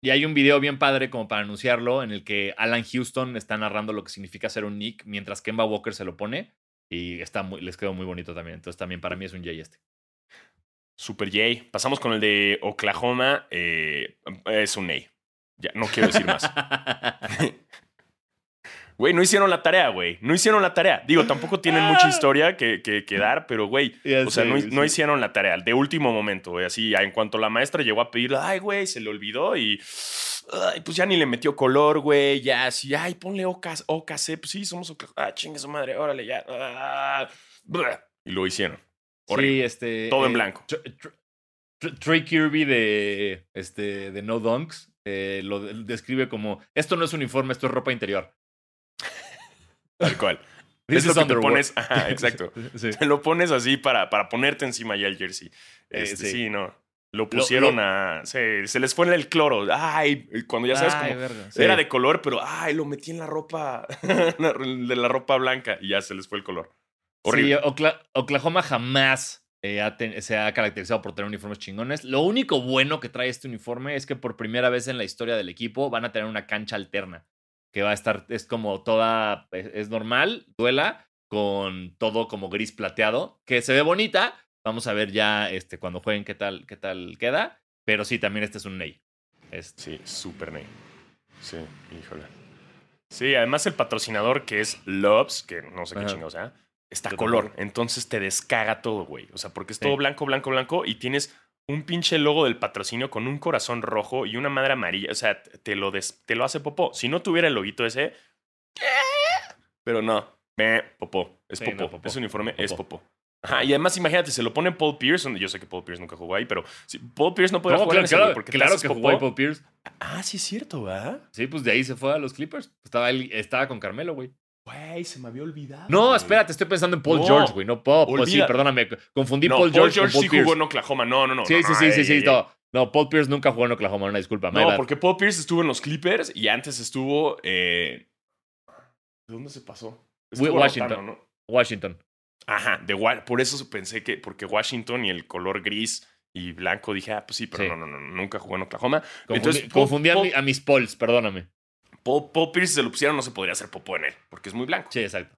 Y hay un video bien padre como para anunciarlo en el que Alan Houston está narrando lo que significa ser un Nick mientras Kemba Walker se lo pone y está muy, les quedó muy bonito también. Entonces también para mí es un Jay este. Super J. Pasamos con el de Oklahoma. eh, es un A. Ya, no quiero decir más. Güey, no hicieron la tarea, güey. No hicieron la tarea. Digo, tampoco tienen mucha historia que, que, que dar, pero, güey, o sea, no, sí. no hicieron la tarea. De último momento, güey. Así, en cuanto la maestra llegó a pedir, ay, güey, se le olvidó y. Ay, pues ya ni le metió color, güey. Ya, así, ay, ponle OKC. OKC. Pues sí, somos Oklahoma. Ah, chingue su madre, órale, ya. Ah, y lo hicieron. Horrible. Sí, este. Todo en blanco. Tr- Tr- Trey Kirby de, este, de No Dunks eh, lo de- describe como: Esto no es uniforme, esto es ropa interior. Tal cual. Es lo que te pones. Ajá, exacto. Sí. Te lo pones así para, para ponerte encima ya el jersey. Eh, Este, sí. sí. no. Lo pusieron a. Se, se les fue el cloro. Ay, cuando ya sabes Ay, como. verga, sí. Era de color, pero ay, lo metí en la ropa. de la ropa blanca y ya se les fue el color. Horrible. Sí, Okla- Oklahoma jamás eh, ha ten- se ha caracterizado por tener uniformes chingones. Lo único bueno que trae este uniforme es que por primera vez en la historia del equipo van a tener una cancha alterna. Que va a estar, es como toda, es, es normal, duela, con todo como gris plateado, que se ve bonita. Vamos a ver ya este, cuando jueguen qué tal, qué tal queda. Pero sí, también este es un Ney. Este, Sí, super ney. Sí, híjole. Sí, además el patrocinador que es Loves, que no sé qué Ajá. chingados sea, está Yo color. Entonces te descaga todo, güey. O sea, porque es Sí. todo blanco, blanco, blanco y tienes un pinche logo del patrocinio con un corazón rojo y una madre amarilla. O sea, te lo, des- te lo hace popó. Si no tuviera el loguito ese. Pero no. Meh, popó. Es Sí, popó. no, popó. Ese uniforme es Popó. Ajá, y además imagínate, se lo pone Paul Pierce, yo sé que Paul Pierce nunca jugó ahí, pero si Paul Pierce no puede ¿Cómo? jugar en Claro, ese, güey, claro, porque claro que jugó ahí Paul Pierce. Ah, sí es cierto, ¿verdad? Sí, pues de ahí se fue a los Clippers. Estaba, él, estaba con Carmelo, güey. Güey, se me había olvidado. No, güey. espérate, estoy pensando en Paul No, George, güey, no Pop. Pues sí, perdóname, confundí No, Paul George, con Paul sí Pierce. jugó en Oklahoma. No, no, no. sí, no, sí, no, sí, sí, sí, no. No, Paul Pierce nunca jugó en Oklahoma, una disculpa. No, bad. porque Paul Pierce estuvo en los Clippers y antes estuvo. eh, ¿De dónde se pasó? Estuvo Washington. rotando, ¿no? Washington. Ajá, de Wa- por eso pensé que. Porque Washington y el color gris y blanco dije, ah, pues sí, pero Sí. no, no, no, nunca jugó en Oklahoma. Confundí, Entonces, Paul- confundí a, Paul- mi- a mis Pauls, perdóname. Paul, Paul Pierce, se lo pusieran, no se podría hacer popó en él, porque es muy blanco. Sí, exacto.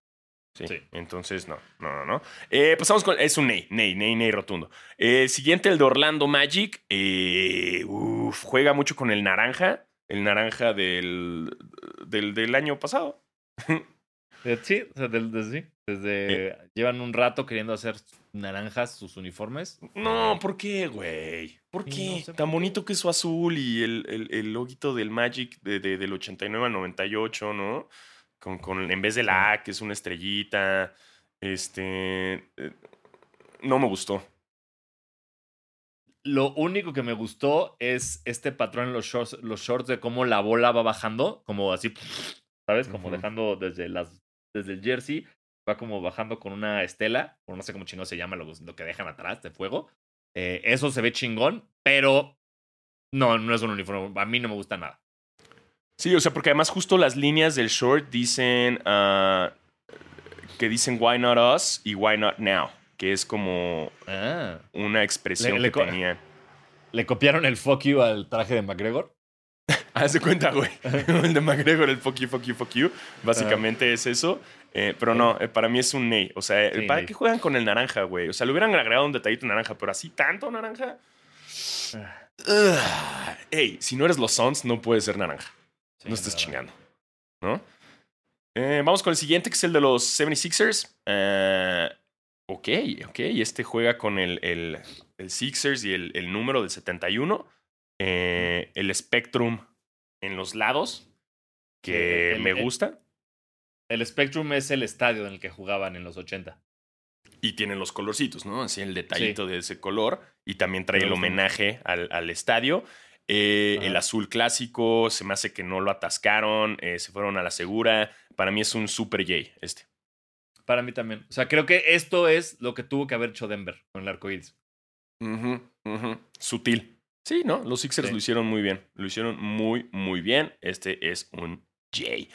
Sí. Sí. Entonces, no, no, no, no. Eh, pasamos con. Es un Ney, Ney, Ney, Ney rotundo. Eh, siguiente, el de Orlando Magic. Eh, uf, juega mucho con el naranja. El naranja del, del, del año pasado. Eh, Sí, o sea, del- desde, sí, llevan un rato queriendo hacer naranjas sus uniformes. No, ¿por qué, güey? ¿Por qué? no sé por Tan qué. bonito que es su azul y el, el, el loguito del Magic de, de- del 89 al 98, ¿no? Con, con, en vez de la A, que es una estrellita. Este. eh, no me gustó. Lo único que me gustó es este patrón en los shorts, los shorts de cómo la bola va bajando, como así, ¿sabes? Como dejando desde, las, desde el jersey, va como bajando con una estela, o no sé cómo chingón se llama lo, lo que dejan atrás de fuego. Eh, eso se ve chingón, pero no, no es un uniforme. A mí no me gusta nada. Sí, o sea, porque además justo las líneas del short dicen ah, que dicen why not us y why not now, que es como Ah. una expresión Le- le que tenían. ¿Le copiaron el fuck you al traje de McGregor? Haz de cuenta, güey. el de McGregor, el fuck you, fuck you, fuck you. Básicamente es eso. Eh, pero no, eh, para mí es un ney. O sea, Sí, ¿para ney. qué juegan con el naranja, güey? O sea, le hubieran agregado un detallito naranja, pero así tanto naranja. Ah. Ey, si no eres los Suns, no puedes ser naranja. Sí, no estés chingando. ¿No? Eh, vamos con el siguiente, que es el de los 76ers. Eh, ok, ok. Este juega con el, el, el Sixers y el, el número del 71. Eh, el Spectrum en los lados, que el- me gusta. El Spectrum es el estadio en el que jugaban en los 80. Y tienen los colorcitos, ¿no? Así el detallito de ese color. Y también trae el homenaje al, al estadio. Eh, el azul clásico, se me hace que no lo atascaron, eh, se fueron a la segura. Para mí es un super J este. Para mí también. O sea, creo que esto es lo que tuvo que haber hecho Denver con el arco iris. Sutil. Sí, ¿no? Los Sixers Sí. lo hicieron muy bien. Lo hicieron muy, muy bien. Este es un J.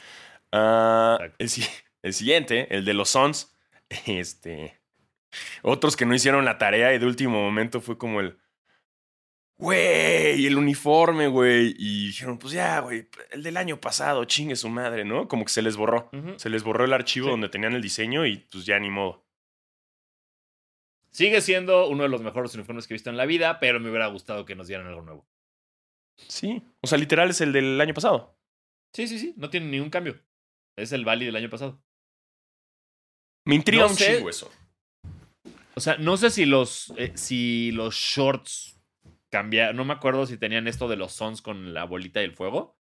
Ah, el, el siguiente, el de los Suns. Este. Otros que no hicieron la tarea y de último momento fue como el. Güey, el uniforme, güey. Y dijeron, pues ya, güey, el del año pasado, chingue su madre, ¿no? Como que se les borró. Se les borró el archivo Sí. donde tenían el diseño y pues ya ni modo. Sigue siendo uno de los mejores uniformes que he visto en la vida, pero me hubiera gustado que nos dieran algo nuevo. Sí. O sea, literal es el del año pasado. Sí, sí, sí. No tiene ningún cambio. Es el Bali del año pasado. Me intriga No un sé. chingo eso. O sea, no sé si los, eh, si los shorts cambiaron. No me acuerdo si tenían esto de los sons con la bolita y el fuego.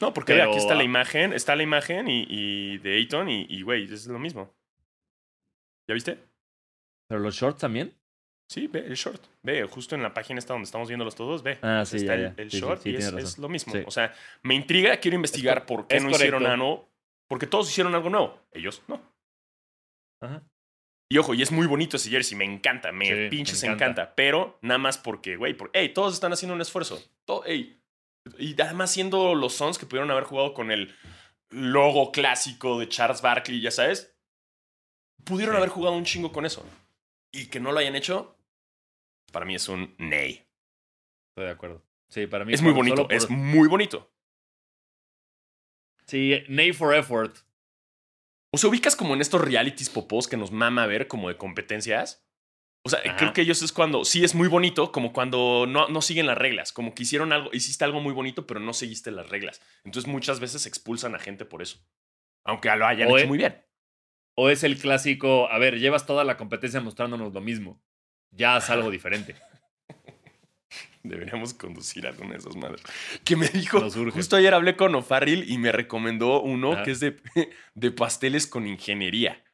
No, porque Pero, aquí está la imagen, está la imagen y, y de Ayton y, y, güey, es lo mismo. ¿Ya viste? ¿Pero los shorts también? Sí, ve el short. Ve, justo en la página está donde estamos viéndolos todos, ve. Ah, sí, está ya, el, ya. el sí, short sí, y es, lo mismo. O sea, me intriga, quiero investigar por qué no hicieron algo. Porque todos hicieron algo nuevo. Ellos no. Ajá. Y ojo, y es muy bonito ese jersey, me encanta, me pinches me encanta. encanta. Pero nada más porque, güey, por, hey, todos están haciendo un esfuerzo. To- ey. Y además siendo los Suns que pudieron haber jugado con el logo clásico de Charles Barkley, ya sabes, pudieron haber jugado un chingo con eso. Y que no lo hayan hecho, para mí es un nay. Estoy de acuerdo. Sí, para mí. Es muy bonito, por- es muy bonito. Sí, Nay for Effort. O sea, ubicas como en estos realities popos que nos mama ver como de competencias. O sea, Ajá. creo que ellos es cuando, sí es muy bonito, como cuando no, no siguen las reglas, como que hicieron algo, hiciste algo muy bonito, pero no seguiste las reglas. Entonces muchas veces expulsan a gente por eso. Aunque lo hayan O hecho e- muy bien. O es el clásico, a ver, llevas toda la competencia mostrándonos lo mismo. Ya haz algo diferente. Deberíamos conducir alguna de esas madres. Que me dijo, justo ayer hablé con O'Farrill y me recomendó uno Ajá. que es de, de pasteles con ingeniería.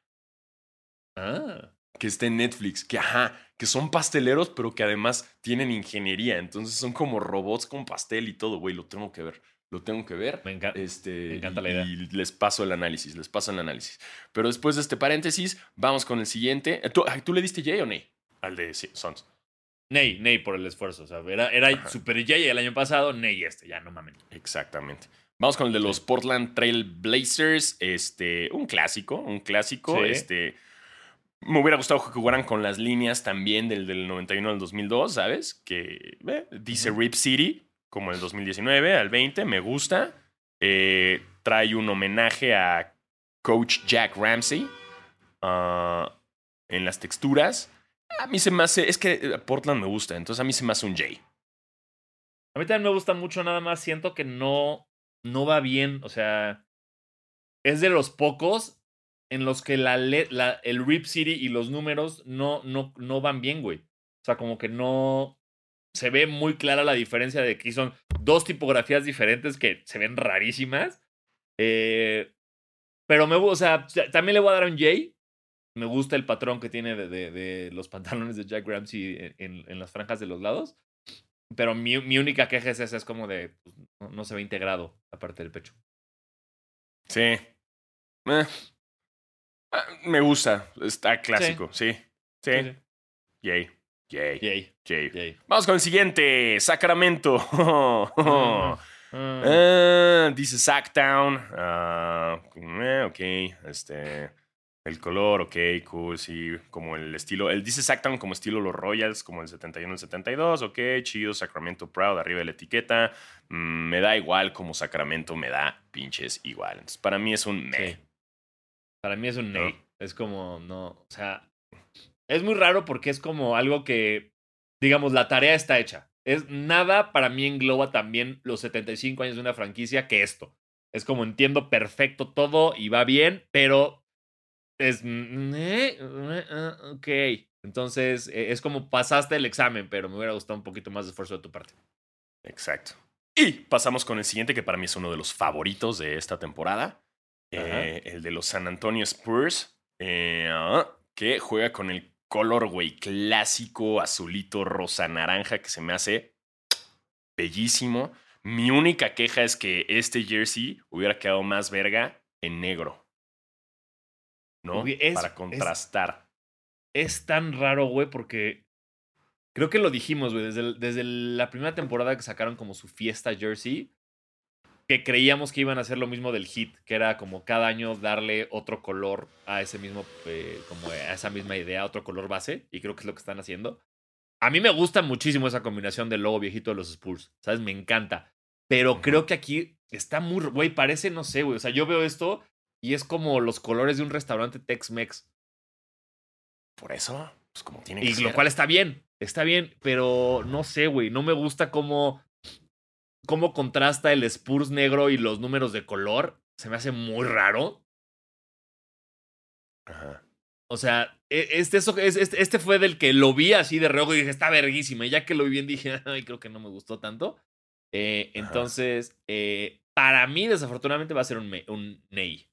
Ah. que está en Netflix, que ajá, que son pasteleros, pero que además tienen ingeniería. Entonces son como robots con pastel y todo, güey. Lo tengo que ver. Lo tengo que ver. Me encanta. Este, me encanta y- la idea. Y les paso el análisis, les paso el análisis. Pero después de este paréntesis, vamos con el siguiente. ¿Tú, ay, ¿tú le diste J o Ney? Al de sí, Sons. Ney, Ney por el esfuerzo. O sea, era, era. Super J el año pasado, Ney este, ya no mamen. Exactamente. Vamos con el de los Portland Trail Blazers. Este, un clásico, un clásico. Sí. Este, me hubiera gustado que jugaran con las líneas también del, del 91 al 2002, ¿sabes? Que eh, dice. Rip City, como el 2019 al 20, me gusta. Eh, trae un homenaje a Coach Jack Ramsey ah, en las texturas. A mí se me hace, es que eh, Portland me gusta, entonces a mí se me hace un J. A mí también me gusta mucho, nada más siento que no, no va bien. O sea, es de los pocos en los que la, el Rip City y los números no, no, no van bien, güey. O sea, como que no. Se ve muy clara la diferencia de que son dos tipografías diferentes que se ven rarísimas. Eh, pero me, gu- o sea, también le voy a dar un J. Me gusta el patrón que tiene de, de- de los pantalones de Jack Ramsey en, en- en las franjas de los lados. Pero mi, mi única queja es esa, es como de, pues, no, no se ve integrado la parte del pecho. Sí. Eh. Ah, Me gusta. Está clásico. Sí. Sí. Sí, sí. Yay. Yay. Vamos con el siguiente. Sacramento. Ah. Ah, dice Sacktown. Ah, eh, ok. Este. El color, ok, cool, sí. Como el estilo. Él dice Sacktown como estilo los Royals, como el 71, el 72. Ok, chido. Sacramento Proud, arriba de la etiqueta. Mm, me da igual como Sacramento me da pinches igual. Entonces, para mí es un. Sí. Para mí es un ¿No? Es como, no, o sea, es muy raro porque es como algo que, digamos, la tarea está hecha. Es nada para mí engloba también los 75 años de una franquicia que esto. Es como entiendo perfecto todo y va bien, pero es mm, eh, eh, ah, ok. Entonces eh, es como pasaste el examen, pero me hubiera gustado un poquito más de esfuerzo de tu parte. Exacto. Y pasamos con el siguiente, que para mí es uno de los favoritos de esta temporada. eh, el de los San Antonio Spurs, eh, ah, que juega con el color, güey, clásico, azulito, rosa, naranja, que se me hace bellísimo. Mi única queja es que este jersey hubiera quedado más verga en negro. ¿No? Es- Para es- contrastar. es tan raro, güey, porque creo que lo dijimos, güey, desde, el- desde la primera temporada que sacaron como su fiesta jersey, que creíamos que iban a hacer lo mismo del hit, que era como cada año darle otro color a ese mismo, eh, como a esa misma idea, otro color base, y creo que es lo que están haciendo. A mí me gusta muchísimo esa combinación del logo viejito de los Spurs, ¿sabes? Me encanta. Pero creo que aquí está muy, güey, parece, no sé, güey, o sea, yo veo esto y es como los colores de un restaurante Tex-Mex. Por eso, pues como tiene que Y lo cual está bien, está bien, pero no sé, güey, no me gusta cómo, cómo contrasta el Spurs negro y los números de color. Se me hace muy raro. Ajá. O sea, e- este, eso- este, este fue del que lo vi así de reojo y dije, está verguísima. Y ya que lo vi bien dije, ay, creo que no me gustó tanto. Eh, entonces, eh, para mí, desafortunadamente, va a ser un, me- un Ney.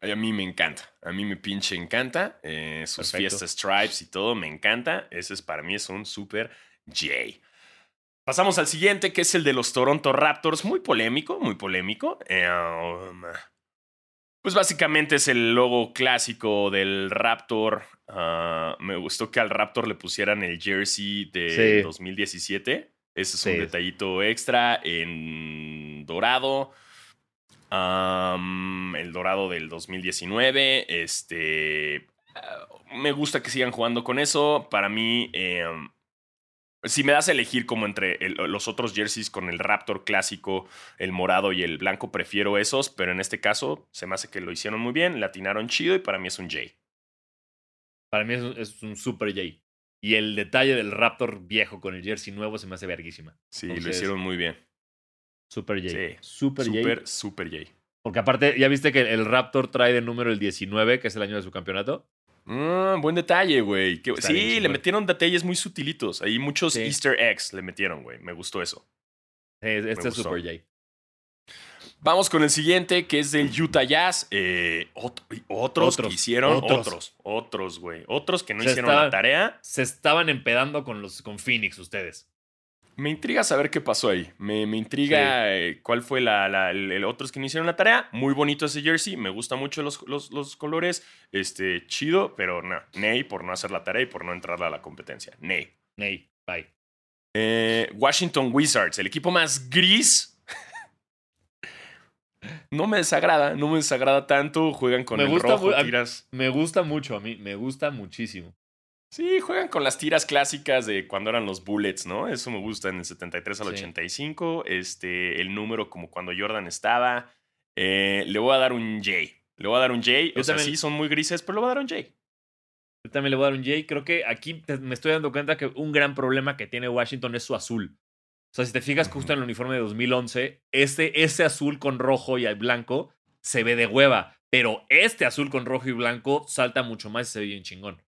Ay, A mí me encanta. A mí me pinche encanta. eh, sus fiestas stripes y todo me encanta. Ese es para mí es un super J. Pasamos al siguiente, que es el de los Toronto Raptors. Muy polémico, muy polémico. Um, pues básicamente es el logo clásico del Raptor. Ah, me gustó que al Raptor le pusieran el jersey de Sí. 2017. Ese es Sí. un detallito extra en dorado. El dorado del 2019. Este. ah, me gusta que sigan jugando con eso. Para mí. em, si me das a elegir como entre el- los otros jerseys con el Raptor clásico, el morado y el blanco, prefiero esos, pero en este caso se me hace que lo hicieron muy bien, latinaron chido y para mí es un J. Para mí es un, es un super J. Y el detalle del Raptor viejo con el jersey nuevo se me hace verguísima. Sí, lo hicieron muy bien. Super J. Sí. Super, J. Super, super J. Porque aparte, ¿ya viste que el Raptor trae de número el 19, que es el año de su campeonato? Ah, buen detalle, güey. Sí, bien le metieron detalles muy sutilitos. Ahí muchos Sí. Easter eggs le metieron, güey. Me gustó eso. Este es. Super J. Vamos con el siguiente, que es del Utah Jazz. Eh, ot- otros, Otros, que hicieron. otros. Otros, otros, güey. Otros que no Se hicieron la tarea. Se estaban empedando con, los, con Phoenix ustedes. Me intriga saber qué pasó ahí. Me, me intriga eh, cuál fue la, la- el, el otros que no hicieron la tarea. Muy bonito ese jersey. Me gustan mucho los, los, los colores. Este, chido, pero no. Ney por no hacer la tarea y por no entrar a la competencia. Ney. Ney, bye. Eh, Washington Wizards, el equipo más gris. No me desagrada, no me desagrada tanto. Juegan con Me el gusta rojo, tiras. Me gusta mucho a mí, me gusta muchísimo. Sí, juegan con las tiras clásicas de cuando eran los Bullets, ¿no? Eso me gusta en el 73 al Sí. 85. Este, el número como cuando Jordan estaba. Eh, le voy a dar un J. Le voy a dar un J. Yo o sea, también- sí, son muy grises, pero le voy a dar un J. Yo también le voy a dar un J. Creo que aquí me estoy dando cuenta que un gran problema que tiene Washington es su azul. O sea, si te fijas justo en el uniforme de 2011, este, ese azul con rojo y blanco se ve de hueva. Pero este azul con rojo y blanco salta mucho más y se ve bien chingón.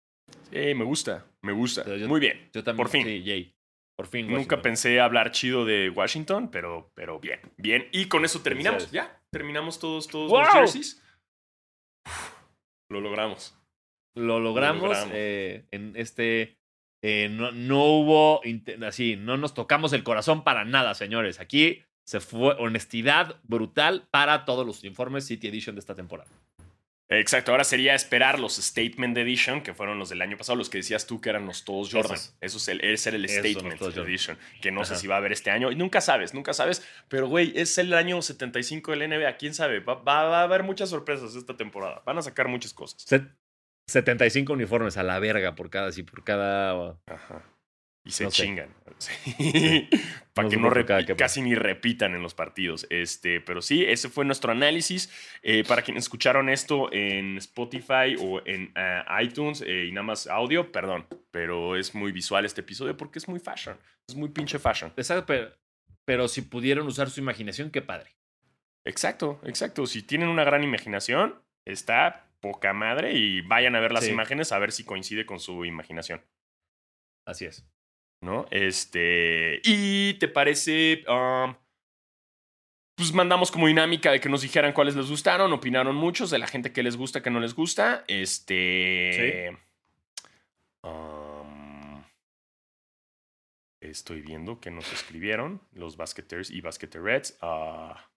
Sí, me gusta, me gusta. Yo- muy bien. Yo también. Por fin. Sí. Por fin. Nunca pensé hablar chido de Washington, pero, pero bien, bien. Y con eso terminamos. Ya, terminamos todos, todos ¡Wow! los jerseys. Uf, lo logramos. Lo logramos. logramos. eh, en este. eh, no, no hubo. Así, no nos tocamos el corazón para nada, señores. Aquí se fue honestidad brutal para todos los informes City Edition de esta temporada. Exacto, ahora sería esperar los Statement Edition, que fueron los del año pasado, los que decías tú que eran los todos Jordan. Esos. Eso es el, ese era el Esos Statement. Edition, que no sé si va a haber este año. Y nunca sabes, nunca sabes. Pero, güey, es el año 75 del NBA. ¿Quién sabe? Va, va- va a haber muchas sorpresas esta temporada. Van a sacar muchas cosas. Set- 75 uniformes a la verga por cada. Sí, por cada. Ajá. Y se No chingan. Sí. Para No que no repi- casi ni repitan en los partidos. Este, pero sí, ese fue nuestro análisis. Eh, para quienes escucharon esto en Spotify o en ah, iTunes eh, y nada más audio, perdón. Pero es muy visual este episodio porque es muy fashion. Es muy pinche fashion. Exacto, pero, pero si pudieron usar su imaginación, qué padre. Exacto, exacto. Si tienen una gran imaginación, está poca madre y vayan a ver las Sí. imágenes a ver si coincide con su imaginación. Así es. ¿No? Este. Y te parece. um, pues mandamos como dinámica de que nos dijeran cuáles les gustaron, opinaron muchos de la gente que les gusta, que no les gusta. Este. um, estoy viendo que nos escribieron los basqueters y basqueterets. ah,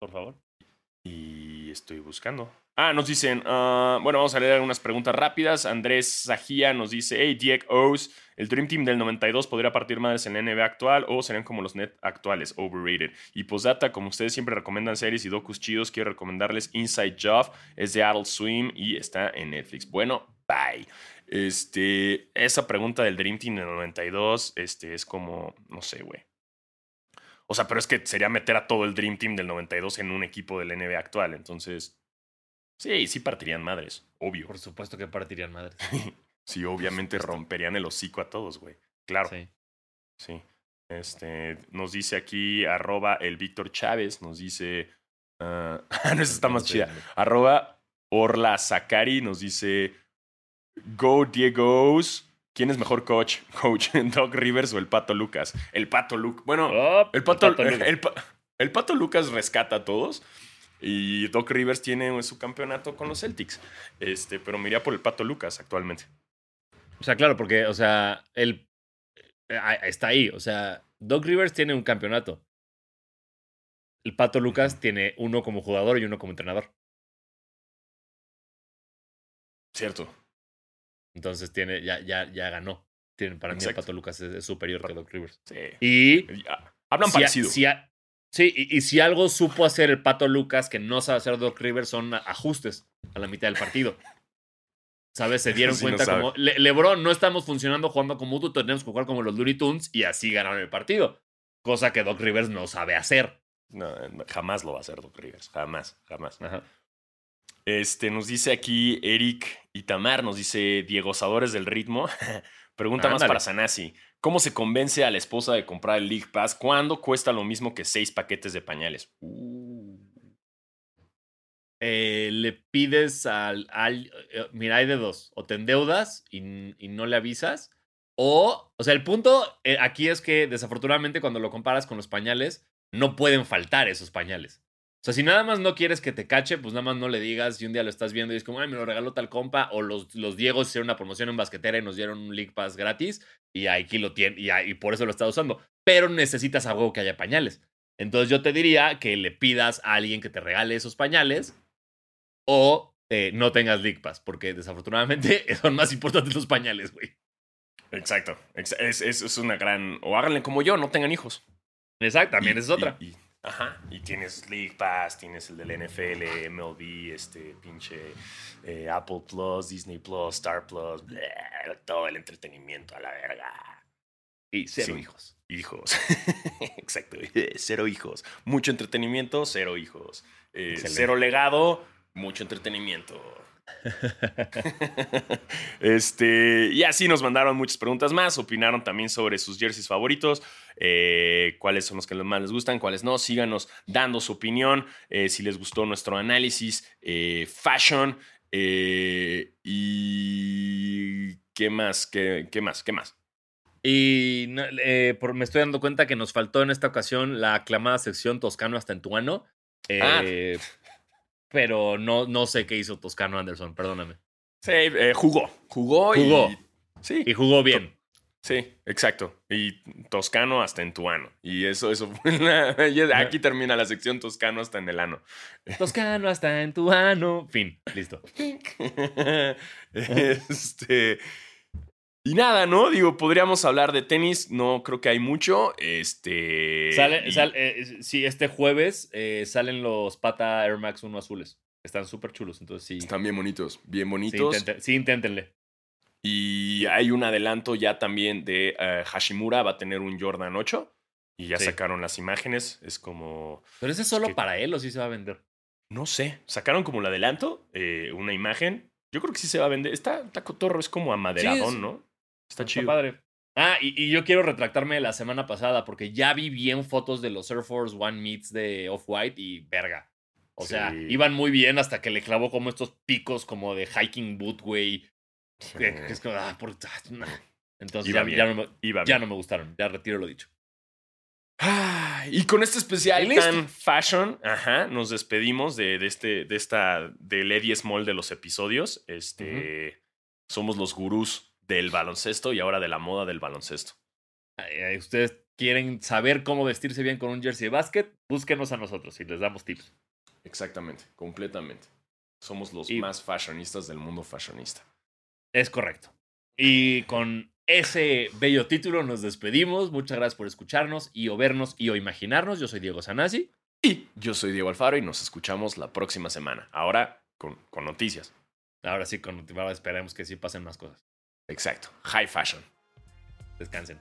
Por favor. y estoy buscando. Ah, nos dicen, ah, bueno, vamos a leer algunas preguntas rápidas. Andrés Sajía nos dice, hey, Diego O's, ¿el Dream Team del 92 podría partir madres en la NBA actual o serían como los net actuales, overrated? Y postdata, como ustedes siempre recomiendan series y docus chidos, quiero recomendarles Inside Job, es de Adult Swim y está en Netflix. Bueno, bye. Este, esa pregunta del Dream Team del 92, este, es como, no sé, güey. O sea, pero es que sería meter a todo el Dream Team del 92 en un equipo del NBA actual. Entonces, sí, sí partirían madres, obvio. Por supuesto que partirían madres. Sí, obviamente romperían el hocico a todos, güey. Claro, sí. Sí. Este, nos dice aquí, arroba el Víctor Chávez, nos dice... ah, no, esa está más chida. Arroba Orla Zakari nos dice... Go Diegos. ¿Quién es mejor coach? Coach, Doc Rivers o el Pato Lucas. El Pato Lucas. Bueno, Oh, El pato, Lucas. el, pa- el Pato Lucas rescata a todos. Y Doc Rivers tiene su campeonato con los Celtics. Este, pero me iría por el Pato Lucas actualmente. O sea, claro, porque, o sea, él eh, está ahí. O sea, Doc Rivers tiene un campeonato. El Pato Lucas tiene uno como jugador y uno como entrenador. Cierto. Entonces tiene, ya, ya, ya ganó. Tiene, para mí el. Pato Lucas es, es superior que Doc Rivers. Sí. Y Ya. Hablan si a- parecido. si a- sí, y, y si algo supo hacer el Pato Lucas que no sabe hacer Doc Rivers son ajustes a la mitad del partido. ¿Sabes? Se dieron Sí, cuenta como. Le- Lebron, no estamos funcionando jugando como tú, tenemos que jugar como los Looney Tunes y así ganaron el partido. Cosa que Doc Rivers no sabe hacer. No, jamás lo va a hacer Doc Rivers. Jamás, jamás. Ajá. Este, nos dice aquí Eric Itamar, nos dice Diego Sadores del Ritmo. Pregunta más para Sanasi. ¿Cómo se convence a la esposa de comprar el League Pass? ¿Cuándo cuesta lo mismo que seis paquetes de pañales? Uh. Eh, le pides al, al- eh, Mira, hay de dos. O te endeudas y, y no le avisas. O. O sea, el punto eh, aquí es que desafortunadamente cuando lo comparas con los pañales, no pueden faltar esos pañales. O sea, si nada más no quieres que te cache, pues nada más no le digas. Si un día lo estás viendo y es como, ay, me lo regaló tal compa. O los, los Diegos hicieron una promoción en basquetera y nos dieron un League Pass gratis. Y aquí lo tiene. Y, ahí- y por eso lo está usando. Pero necesitas a huevo que haya pañales. Entonces yo te diría que le pidas a alguien que te regale esos pañales o eh, no tengas League Pass, porque desafortunadamente son más importantes los pañales, güey. Exacto. ex- Es, es, es una gran. O háganle como yo, no tengan hijos. Exacto, también Y- es otra. y- y- ajá. Y tienes League Pass, tienes el del NFL, MLB, este pinche eh, Apple Plus, Disney Plus, Star Plus, bleh, todo el entretenimiento a la verga. Y cero sí. hijos. Hijos. Exacto. Cero hijos. Mucho entretenimiento, cero hijos. Eh, cero legado, mucho entretenimiento. este, y así nos mandaron muchas preguntas más, opinaron también sobre sus jerseys favoritos, eh, cuáles son los que más les gustan, cuáles no. Síganos dando su opinión, eh, si les gustó nuestro análisis, eh, fashion, y qué más, qué, qué más, qué más. Y por- me estoy dando cuenta que nos faltó en esta ocasión la aclamada sección Toscano hasta en Tuano. Ah. Pero no, no sé qué hizo Toscano Anderson, perdóname. Sí, eh, jugó. Jugó, Jugó. y. Sí. Y jugó bien. Sí, exacto. Y toscano hasta en tu ano. Y eso, eso fue una- Aquí termina la sección toscano hasta en el ano. Toscano hasta en tu ano. Fin, listo. este. Y nada, ¿no? Digo, podríamos hablar de tenis. No creo que hay mucho. Este. Sale, y- sal- eh, sí, este jueves eh, salen los Pata Air Max 1 azules. Están súper chulos, entonces sí. Están bien bonitos. Bien Sí, bonitos. intenten- sí, inténtenle. Y hay un adelanto ya también de eh, Hashimura. Va a tener un Jordan 8. Y ya Sí. sacaron las imágenes. Es como. Pero ese es solo que- para él o sí se va a vender. No sé. Sacaron como el adelanto. eh, una imagen. Yo creo que sí se va a vender. Está, está cotorro. Es como amaderadón, es- ¿no? Está Está chido. padre. Ah, y, y yo quiero retractarme de la semana pasada porque ya vi bien fotos de los Air Force One Meets de Off-White y verga. O sea, Sí. iban muy bien hasta que le clavó como estos picos como de hiking boot, güey. Que- que es como, ah, por- ah, nah. Entonces ya, ya no me, ya no me gustaron. Ya retiro lo dicho. Ah, y con este especial listo. tan fashion, ajá, nos despedimos de, de este, de esta, del Eddie Small de los episodios. Este, somos los gurús del baloncesto y ahora de la moda del baloncesto. Ustedes quieren saber cómo vestirse bien con un jersey de básquet, búsquenos a nosotros y les damos tips. Exactamente, completamente. Somos los Y- más fashionistas del mundo fashionista. Es correcto. Y con ese bello título nos despedimos. Muchas gracias por escucharnos y o vernos y o imaginarnos. Yo soy Diego Sanasi. Y yo soy Diego Alfaro y nos escuchamos la próxima semana. Ahora con, con noticias. Ahora sí, con, ahora esperemos que sí pasen más cosas. Exacto. High fashion. Descansen.